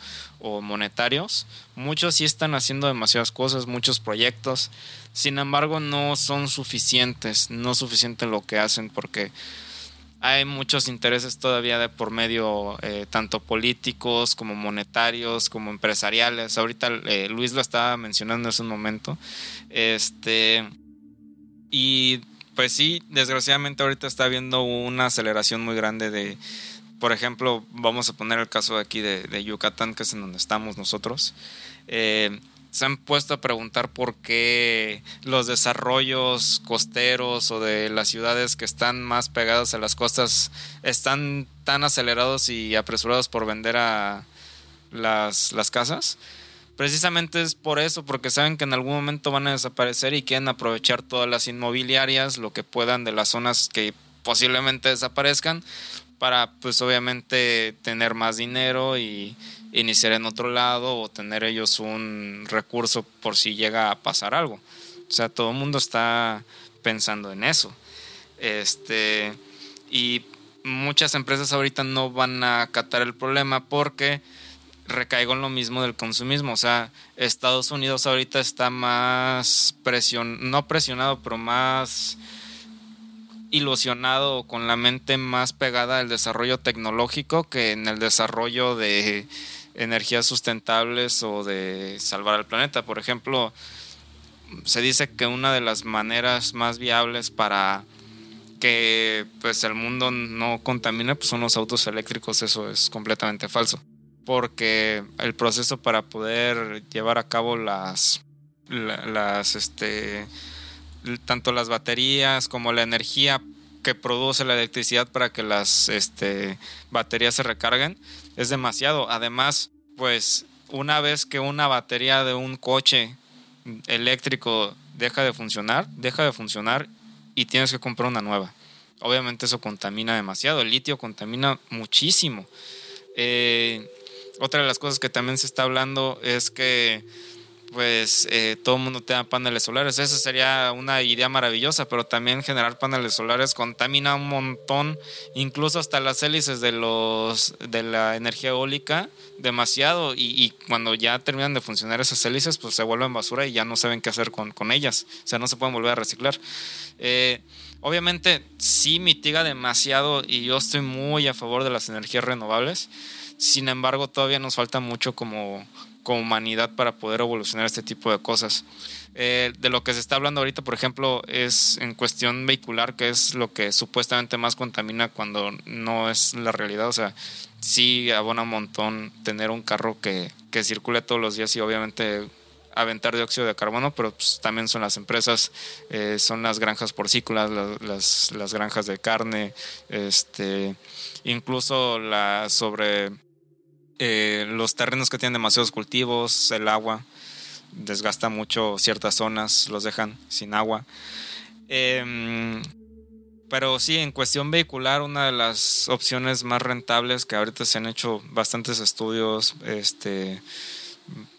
monetarios. Muchos sí están haciendo demasiadas cosas, muchos proyectos, sin embargo no son suficientes, no suficiente lo que hacen porque hay muchos intereses todavía de por medio eh, tanto políticos como monetarios como empresariales. Ahorita eh, Luis lo estaba mencionando hace un momento. Este y pues sí, desgraciadamente ahorita está habiendo una aceleración muy grande de, por ejemplo, vamos a poner el caso aquí de, Yucatán, que es en donde estamos nosotros. Eh, se han puesto a preguntar por qué los desarrollos costeros o de las ciudades que están más pegadas a las costas están tan acelerados y apresurados por vender a las, las casas precisamente es por eso, porque saben que en algún momento van a desaparecer y quieren aprovechar todas las inmobiliarias, lo que puedan de las zonas que posiblemente desaparezcan, para pues obviamente tener más dinero y iniciar en otro lado o tener ellos un recurso por si llega a pasar algo. O sea, todo el mundo está pensando en eso. Este, y muchas empresas ahorita no van a acatar el problema porque recaigo en lo mismo del consumismo. O sea, Estados Unidos ahorita está más presion no presionado, pero más ilusionado con la mente más pegada al desarrollo tecnológico que en el desarrollo de energías sustentables o de salvar al planeta. Por ejemplo, se dice que una de las maneras más viables para que pues el mundo no contamina, pues son los autos eléctricos, eso es completamente falso. Porque el proceso para poder llevar a cabo las, las, este, tanto las baterías como la energía que produce la electricidad para que las este, baterías se recarguen es demasiado. Además, pues una vez que una batería de un coche eléctrico deja de funcionar, deja de funcionar y tienes que comprar una nueva. Obviamente eso contamina demasiado, el litio contamina muchísimo. Eh, otra de las cosas que también se está hablando es que pues eh, todo el mundo tenga paneles solares. Esa sería una idea maravillosa, pero también generar paneles solares contamina un montón, incluso hasta las hélices de, los, de la energía eólica, demasiado. Y, cuando ya terminan de funcionar esas hélices, pues se vuelven basura y ya no saben qué hacer con, ellas. O sea, no se pueden volver a reciclar. Eh, obviamente sí mitiga demasiado y yo estoy muy a favor de las energías renovables. Sin embargo, todavía nos falta mucho como como humanidad para poder evolucionar este tipo de cosas. Eh, de lo que se está hablando ahorita, por ejemplo, es en cuestión vehicular, que es lo que supuestamente más contamina cuando no es la realidad. O sea, sí abona un montón tener un carro que, que circule todos los días y obviamente aventar dióxido de carbono, pero pues, también son las empresas, eh, son las granjas porcícolas, las, las, granjas de carne, este, incluso la sobre eh, los terrenos que tienen demasiados cultivos, el agua, desgasta mucho ciertas zonas, los dejan sin agua. Em, pero sí, en cuestión vehicular, una de las opciones más rentables que ahorita se han hecho bastantes estudios, este,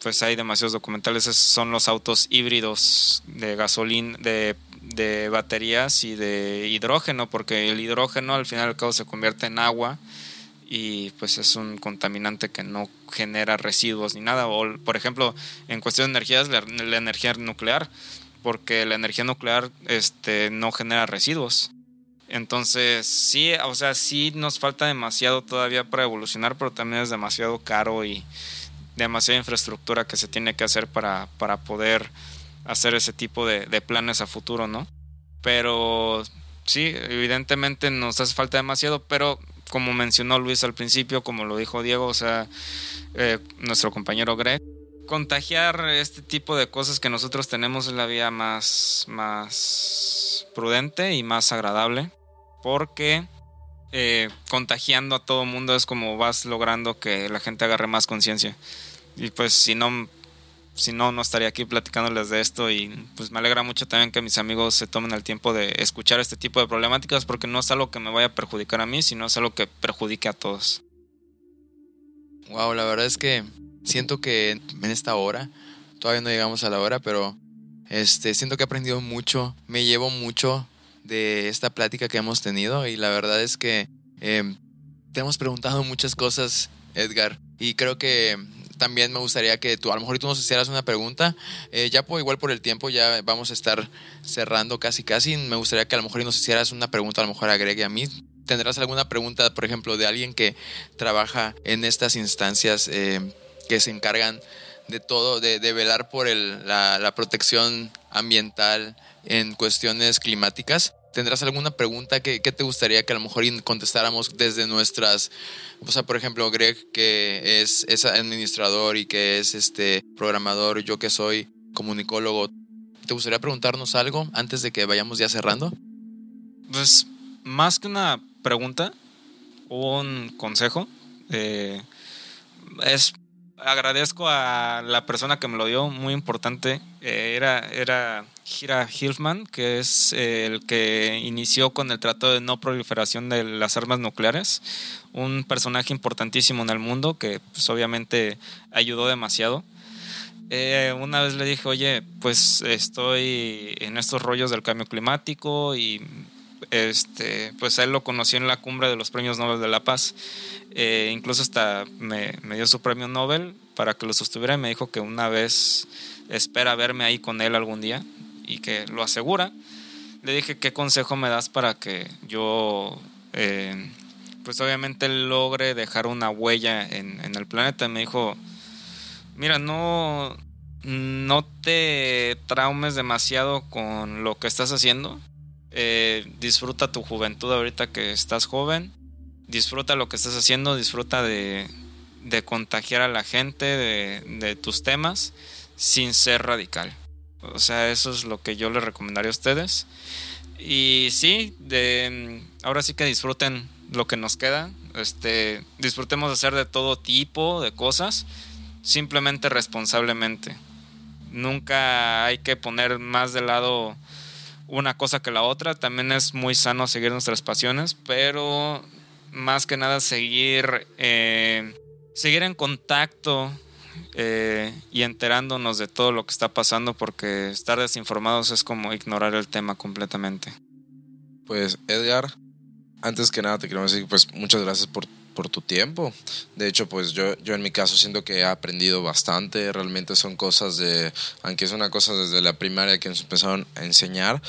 pues hay demasiados documentales, son los autos híbridos de gasolina, de, baterías y de hidrógeno, porque el hidrógeno al final y al cabo se convierte en agua y pues es un contaminante que no genera residuos ni nada. O, por ejemplo, en cuestión de energías, la, energía nuclear, porque la energía nuclear este, no genera residuos. Entonces, sí, o sea, sí nos falta demasiado todavía para evolucionar, pero también es demasiado caro y demasiada infraestructura que se tiene que hacer para, para poder hacer ese tipo de planes a futuro, ¿no? Pero sí, evidentemente nos hace falta demasiado, pero como mencionó Luis al principio, como lo dijo Diego, o sea, eh, nuestro compañero Greg, contagiar este tipo de cosas que nosotros tenemos es la vía más, más prudente y más agradable, porque eh, contagiando a todo mundo es como vas logrando que la gente agarre más conciencia. Y pues si no si no, no estaría aquí platicándoles de esto y pues me alegra mucho también que mis amigos se tomen el tiempo de escuchar este tipo de problemáticas porque no es algo que me vaya a perjudicar a mí, sino es algo que perjudique a todos. Wow, la verdad es que siento que en esta hora, todavía no llegamos a la hora, pero este, siento que he aprendido mucho, me llevo mucho de esta plática que hemos tenido y la verdad es que em, te hemos preguntado muchas cosas, Edgar, y creo que también me gustaría que tú, a lo mejor tú nos hicieras una pregunta. Eh, ya por, igual por el tiempo, ya vamos a estar cerrando casi casi. Me gustaría que a lo mejor nos hicieras una pregunta, a lo mejor agregue a mí. ¿Tendrás alguna pregunta, por ejemplo, de alguien que trabaja en estas instancias eh, que se encargan de todo, de, velar por el, la, la protección ambiental en cuestiones climáticas? ¿Tendrás alguna pregunta que, te gustaría que a lo mejor contestáramos desde nuestras, o sea, por ejemplo, Greg, que es, administrador y que es este programador, yo que soy comunicólogo, ¿te gustaría preguntarnos algo antes de que vayamos ya cerrando? Pues más que una pregunta, un consejo. Eh, es agradezco a la persona que me lo dio, muy importante. Eh, era, era Gira Hilfman, que es eh, el que inició con el Tratado de No Proliferación de las Armas Nucleares. Un personaje importantísimo en el mundo que pues, obviamente ayudó demasiado. Eh, una vez le dije, oye, pues estoy en estos rollos del cambio climático y este, pues él lo conocí en la cumbre de los premios Nobel de la Paz. Eh, incluso hasta me, me, dio su premio Nobel para que lo sostuviera y me dijo que una vez espera verme ahí con él algún día y que lo asegura. Le dije, ¿qué consejo me das para que yo, eh, pues obviamente logre dejar una huella en, el planeta? Me dijo, mira, no, no te traumes demasiado con lo que estás haciendo Eh, disfruta tu juventud ahorita que estás joven. Disfruta lo que estás haciendo, disfruta de, de contagiar a la gente de tus temas sin ser radical. O sea, eso es lo que yo les recomendaría a ustedes. Y sí, de, ahora sí que disfruten lo que nos queda. Este, disfrutemos de hacer de todo tipo de cosas, simplemente responsablemente. Nunca hay que poner más de lado una cosa que la otra. También es muy sano seguir nuestras pasiones, pero más que nada seguir, eh, seguir en contacto eh, y enterándonos de todo lo que está pasando, porque estar desinformados es como ignorar el tema completamente. Pues Edgar, antes que nada te quiero decir pues muchas gracias por por tu tiempo. De hecho, pues yo, yo en mi caso siento que he aprendido bastante. Realmente son cosas de, aunque es una cosa desde la primaria que nos empezaron a enseñar,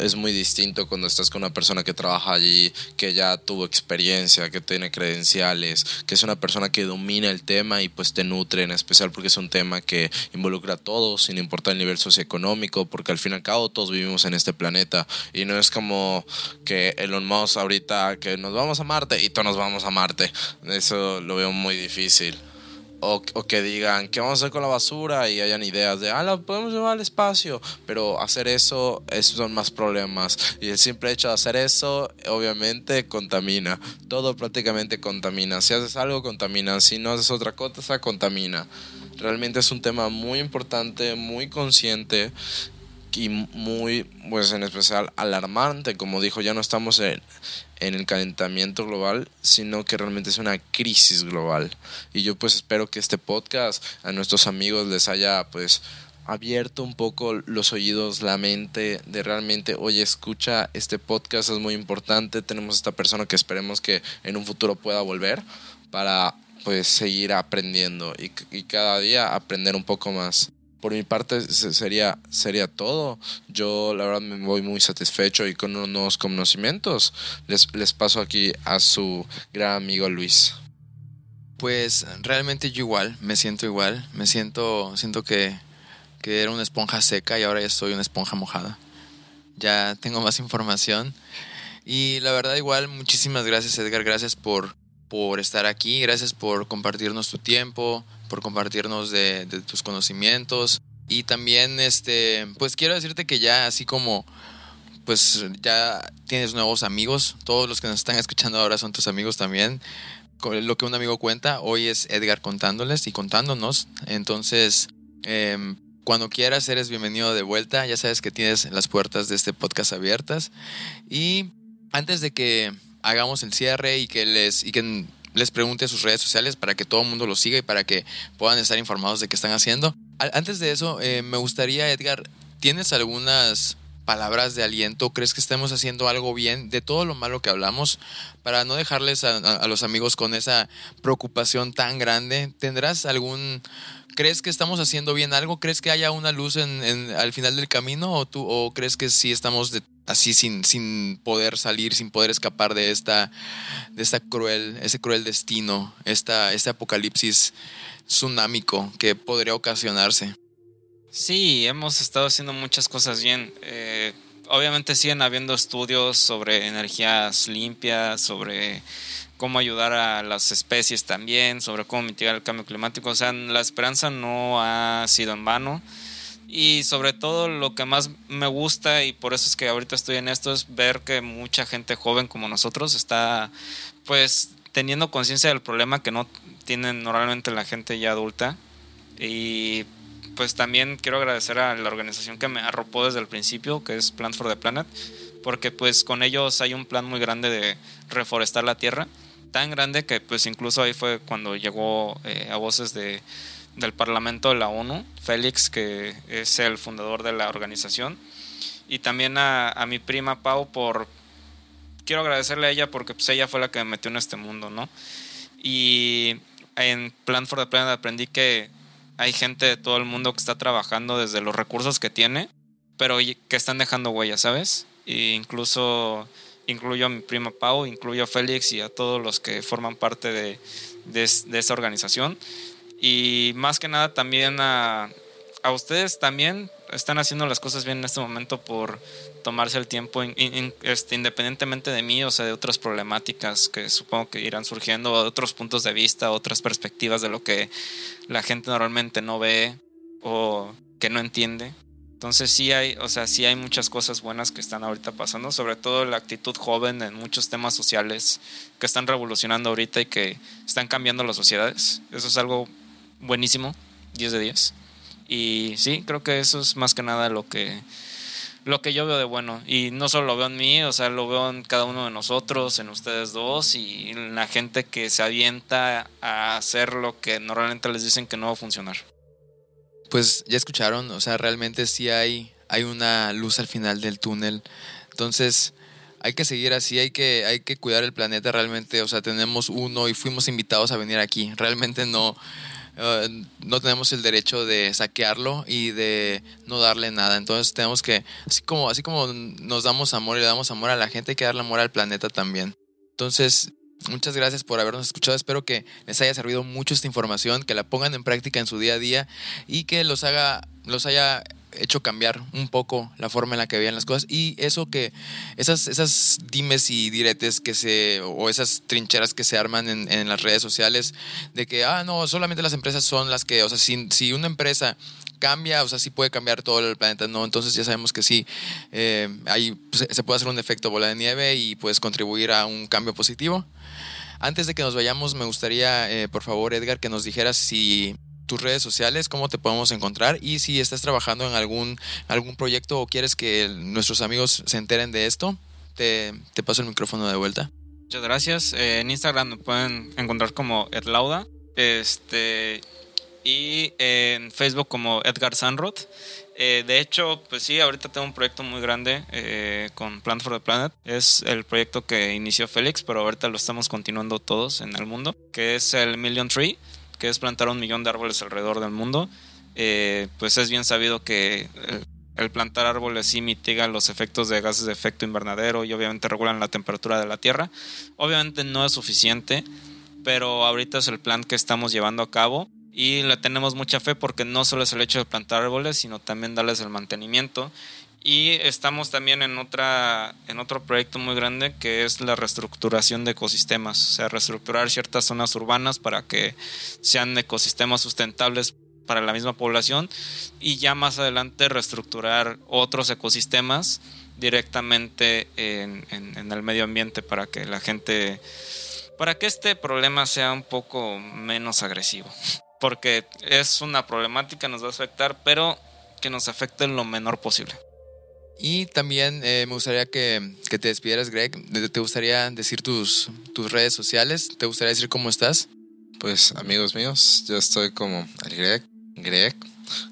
es muy distinto cuando estás con una persona que trabaja allí, que ya tuvo experiencia, que tiene credenciales, que es una persona que domina el tema y pues te nutre, en especial porque es un tema que involucra a todos, sin importar el nivel socioeconómico, porque al fin y al cabo todos vivimos en este planeta y no es como que Elon Musk ahorita que nos vamos a Marte y todos nos vamos a Marte eso lo veo muy difícil. O, que digan, ¿qué vamos a hacer con la basura? Y hayan ideas de, ah, la podemos llevar al espacio. Pero hacer eso, esos son más problemas. Y el simple hecho de hacer eso, obviamente, contamina. Todo prácticamente contamina. Si haces algo, contamina. Si no haces otra cosa, contamina. Realmente es un tema muy importante, muy consciente y muy, pues en especial, alarmante. Como dijo, ya no estamos en, en el calentamiento global, sino que realmente es una crisis global. Y yo pues espero que este podcast a nuestros amigos les haya pues abierto un poco los oídos, la mente de realmente, oye, escucha, este podcast es muy importante, tenemos esta persona que esperemos que en un futuro pueda volver para pues seguir aprendiendo y, y cada día aprender un poco más por mi parte sería, sería todo. Yo la verdad me voy muy satisfecho y con unos conocimientos les, les paso aquí a su gran amigo Luis. Pues realmente yo igual, me siento igual, me siento, siento que, que era una esponja seca y ahora ya soy una esponja mojada. Ya tengo más información y la verdad igual muchísimas gracias Edgar, gracias por, por estar aquí, gracias por compartirnos tu tiempo, por compartirnos de, tus conocimientos. Y también, este, pues quiero decirte que ya así como pues ya tienes nuevos amigos. Todos los que nos están escuchando ahora son tus amigos también. Lo que un amigo cuenta, hoy es Edgar contándoles y contándonos. Entonces, em, cuando quieras, eres bienvenido de vuelta. Ya sabes que tienes las puertas de este podcast abiertas. Y antes de que hagamos el cierre y que les y que les pregunte sus redes sociales para que todo el mundo los siga y para que puedan estar informados de qué están haciendo. Antes de eso, eh, me gustaría, Edgar, ¿tienes algunas palabras de aliento? ¿Crees que estemos haciendo algo bien de todo lo malo que hablamos para no dejarles a, los amigos con esa preocupación tan grande? ¿Tendrás algún... ¿Crees que estamos haciendo bien algo? ¿Crees que haya una luz en, al final del camino? ¿O, tú, ¿O crees que sí estamos de, así sin, sin poder salir, sin poder escapar de esta, de esta cruel, ese cruel destino, esta, este apocalipsis tsunámico que podría ocasionarse. Sí, hemos estado haciendo muchas cosas bien. Eh, obviamente siguen habiendo estudios sobre energías limpias, sobre cómo ayudar a las especies también, sobre cómo mitigar el cambio climático. O sea, la esperanza no ha sido en vano. Y sobre todo lo que más me gusta y por eso es que ahorita estoy en esto es ver que mucha gente joven como nosotros está pues teniendo conciencia del problema que no tienen normalmente la gente ya adulta. Y pues también quiero agradecer a la organización que me arropó desde el principio, que es Plant for the Planet, porque pues con ellos hay un plan muy grande de reforestar la tierra, tan grande que pues incluso ahí fue cuando llegó eh, a voces de del Parlamento de la ONU, Félix, que es el fundador de la organización, y también a, mi prima Pau por... Quiero agradecerle a ella porque pues, ella fue la que me metió en este mundo, ¿no? Y en Plan for the Planet aprendí que hay gente de todo el mundo que está trabajando desde los recursos que tiene, pero que están dejando huellas, ¿sabes? E incluso incluyo a mi prima Pau, incluyo a Félix y a todos los que forman parte de, de, de esa organización y más que nada también a, a ustedes también, están haciendo las cosas bien en este momento por tomarse el tiempo, este, independientemente de mí, o sea, de otras problemáticas que supongo que irán surgiendo, otros puntos de vista, otras perspectivas de lo que la gente normalmente no ve o que no entiende. Entonces sí hay, o sea, sí hay muchas cosas buenas que están ahorita pasando, sobre todo la actitud joven en muchos temas sociales que están revolucionando ahorita y que están cambiando las sociedades. Eso es algo buenísimo, 10 de 10. Y sí, creo que eso es más que nada lo que lo que yo veo de bueno. Y no solo lo veo en mí, o sea, lo veo en cada uno de nosotros, en ustedes dos y en la gente que se avienta a hacer lo que normalmente les dicen que no va a funcionar pues ya escucharon, o sea, realmente sí hay, hay una luz al final del túnel. Entonces, hay que seguir así, hay que, hay que cuidar el planeta realmente. O sea, tenemos uno y fuimos invitados a venir aquí. Realmente no, eh, no tenemos el derecho de saquearlo y de no darle nada. Entonces tenemos que, así como, así como nos damos amor y le damos amor a la gente, hay que darle amor al planeta también. Entonces, Muchas gracias por habernos escuchado. Espero que les haya servido mucho esta información, que la pongan en práctica en su día a día y que los haga, los haya hecho cambiar un poco la forma en la que veían las cosas y eso que esas esas dimes y diretes que se o esas trincheras que se arman en, en las redes sociales de que ah no solamente las empresas son las que o sea si, si una empresa cambia, o sea, sí puede cambiar todo el planeta, ¿no? Entonces ya sabemos que sí, eh, ahí pues, se puede hacer un efecto bola de nieve y puedes contribuir a un cambio positivo. Antes de que nos vayamos, me gustaría, eh, por favor, Edgar, que nos dijeras si tus redes sociales, cómo te podemos encontrar y si estás trabajando en algún, algún proyecto o quieres que nuestros amigos se enteren de esto, te, paso el micrófono de vuelta. Muchas gracias. Eh, en Instagram me pueden encontrar como Edlauda. Este, y en Facebook como Edgar Sanroth. Eh, de hecho, pues sí, ahorita tengo un proyecto muy grande eh, con Plant for the Planet. Es el proyecto que inició Félix, pero ahorita lo estamos continuando todos en el mundo, que es el Million Tree, que es plantar un millón de árboles alrededor del mundo. Eh, pues es bien sabido que el plantar árboles sí mitiga los efectos de gases de efecto invernadero y obviamente regulan la temperatura de la Tierra. Obviamente no es suficiente, pero ahorita es el plan que estamos llevando a cabo y le tenemos mucha fe porque no solo es el hecho de plantar árboles, sino también darles el mantenimiento. Y estamos también en, otra, en otro proyecto muy grande que es la reestructuración de ecosistemas, o sea, reestructurar ciertas zonas urbanas para que sean ecosistemas sustentables para la misma población y ya más adelante reestructurar otros ecosistemas directamente en, en el medio ambiente para que la gente, para que este problema sea un poco menos agresivo porque es una problemática, nos va a afectar, pero que nos afecte lo menor posible. Y también eh, me gustaría que, que, te despidieras, Greg. ¿Te gustaría decir tus, tus redes sociales? ¿Te gustaría decir cómo estás? Pues amigos míos, yo estoy como el Greg, Greg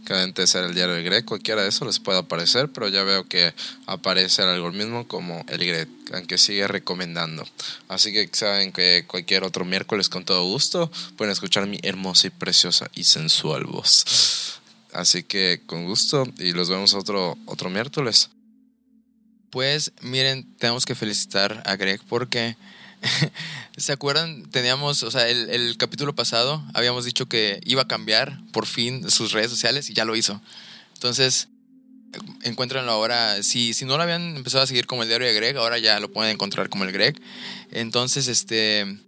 que antes era el diario de Greg, cualquiera de eso les puede aparecer, pero ya veo que aparece algo mismo como el Greg, aunque sigue recomendando. Así que saben que cualquier otro miércoles con todo gusto pueden escuchar mi hermosa y preciosa y sensual voz. Así que con gusto y los vemos otro, otro miércoles. Pues miren, tenemos que felicitar a Greg porque ¿Se acuerdan? Teníamos, o sea, el, capítulo pasado habíamos dicho que iba a cambiar por fin sus redes sociales y ya lo hizo. Entonces, encuéntranlo ahora. Si, si no lo habían empezado a seguir como el diario de Greg, ahora ya lo pueden encontrar como el Greg. Entonces, este,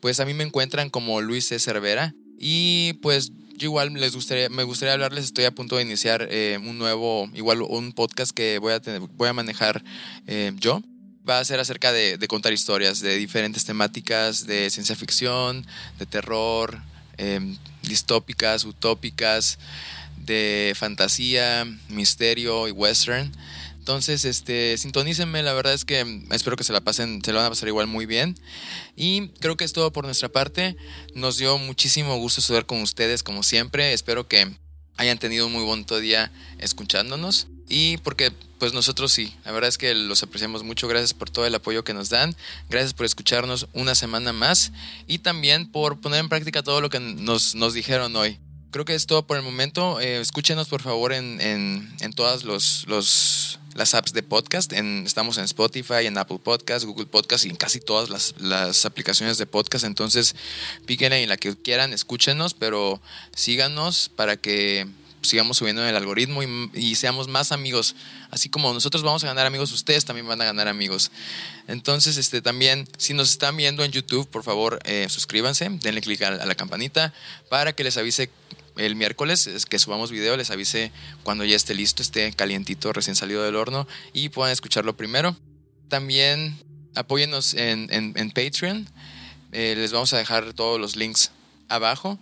pues a mí me encuentran como Luis C. Cervera. Y pues yo igual les gustaría, me gustaría hablarles, estoy a punto de iniciar eh, un nuevo, igual un podcast que voy a, voy a manejar eh, yo va a ser acerca de, contar historias de diferentes temáticas, de ciencia ficción, de terror, em, distópicas, utópicas, de fantasía, misterio y western. Entonces, este, sintonícenme, la verdad es que espero que se la pasen, se la van a pasar igual muy bien. Y creo que es todo por nuestra parte. Nos dio muchísimo gusto estar con ustedes, como siempre. Espero que hayan tenido un muy bonito día escuchándonos. Y porque pues nosotros sí, la verdad es que los apreciamos mucho, gracias por todo el apoyo que nos dan, gracias por escucharnos una semana más y también por poner en práctica todo lo que nos dijeron hoy. Creo que es todo por el momento. Eh, escúchenos por favor en, en, en todas los, los, las apps de podcast. Estamos en Spotify, en Apple Podcast, Google Podcast y en casi todas las, las aplicaciones de podcast. Entonces, píquenle en la que quieran, escúchenos, pero síganos para que sigamos subiendo en el algoritmo y, y, seamos más amigos. Así como nosotros vamos a ganar amigos, ustedes también van a ganar amigos. Entonces, este, también, si nos están viendo en YouTube, por favor, eh, suscríbanse, denle clic a la campanita para que les avise el miércoles es que subamos video, les avise cuando ya esté listo, esté calientito, recién salido del horno y puedan escucharlo primero. También apóyennos en, en, en Patreon. Eh, les vamos a dejar todos los links abajo.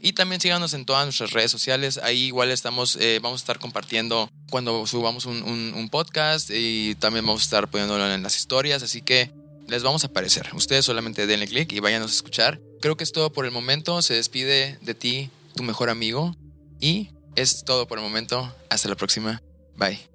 Y también síganos en todas nuestras redes sociales. Ahí igual estamos, eh, vamos a estar compartiendo cuando subamos un, un, podcast y también vamos a estar poniéndolo en las historias. Así que les vamos a aparecer. Ustedes solamente denle click y váyanos a escuchar. Creo que es todo por el momento. Se despide de ti tu mejor amigo. Y es todo por el momento. Hasta la próxima. Bye.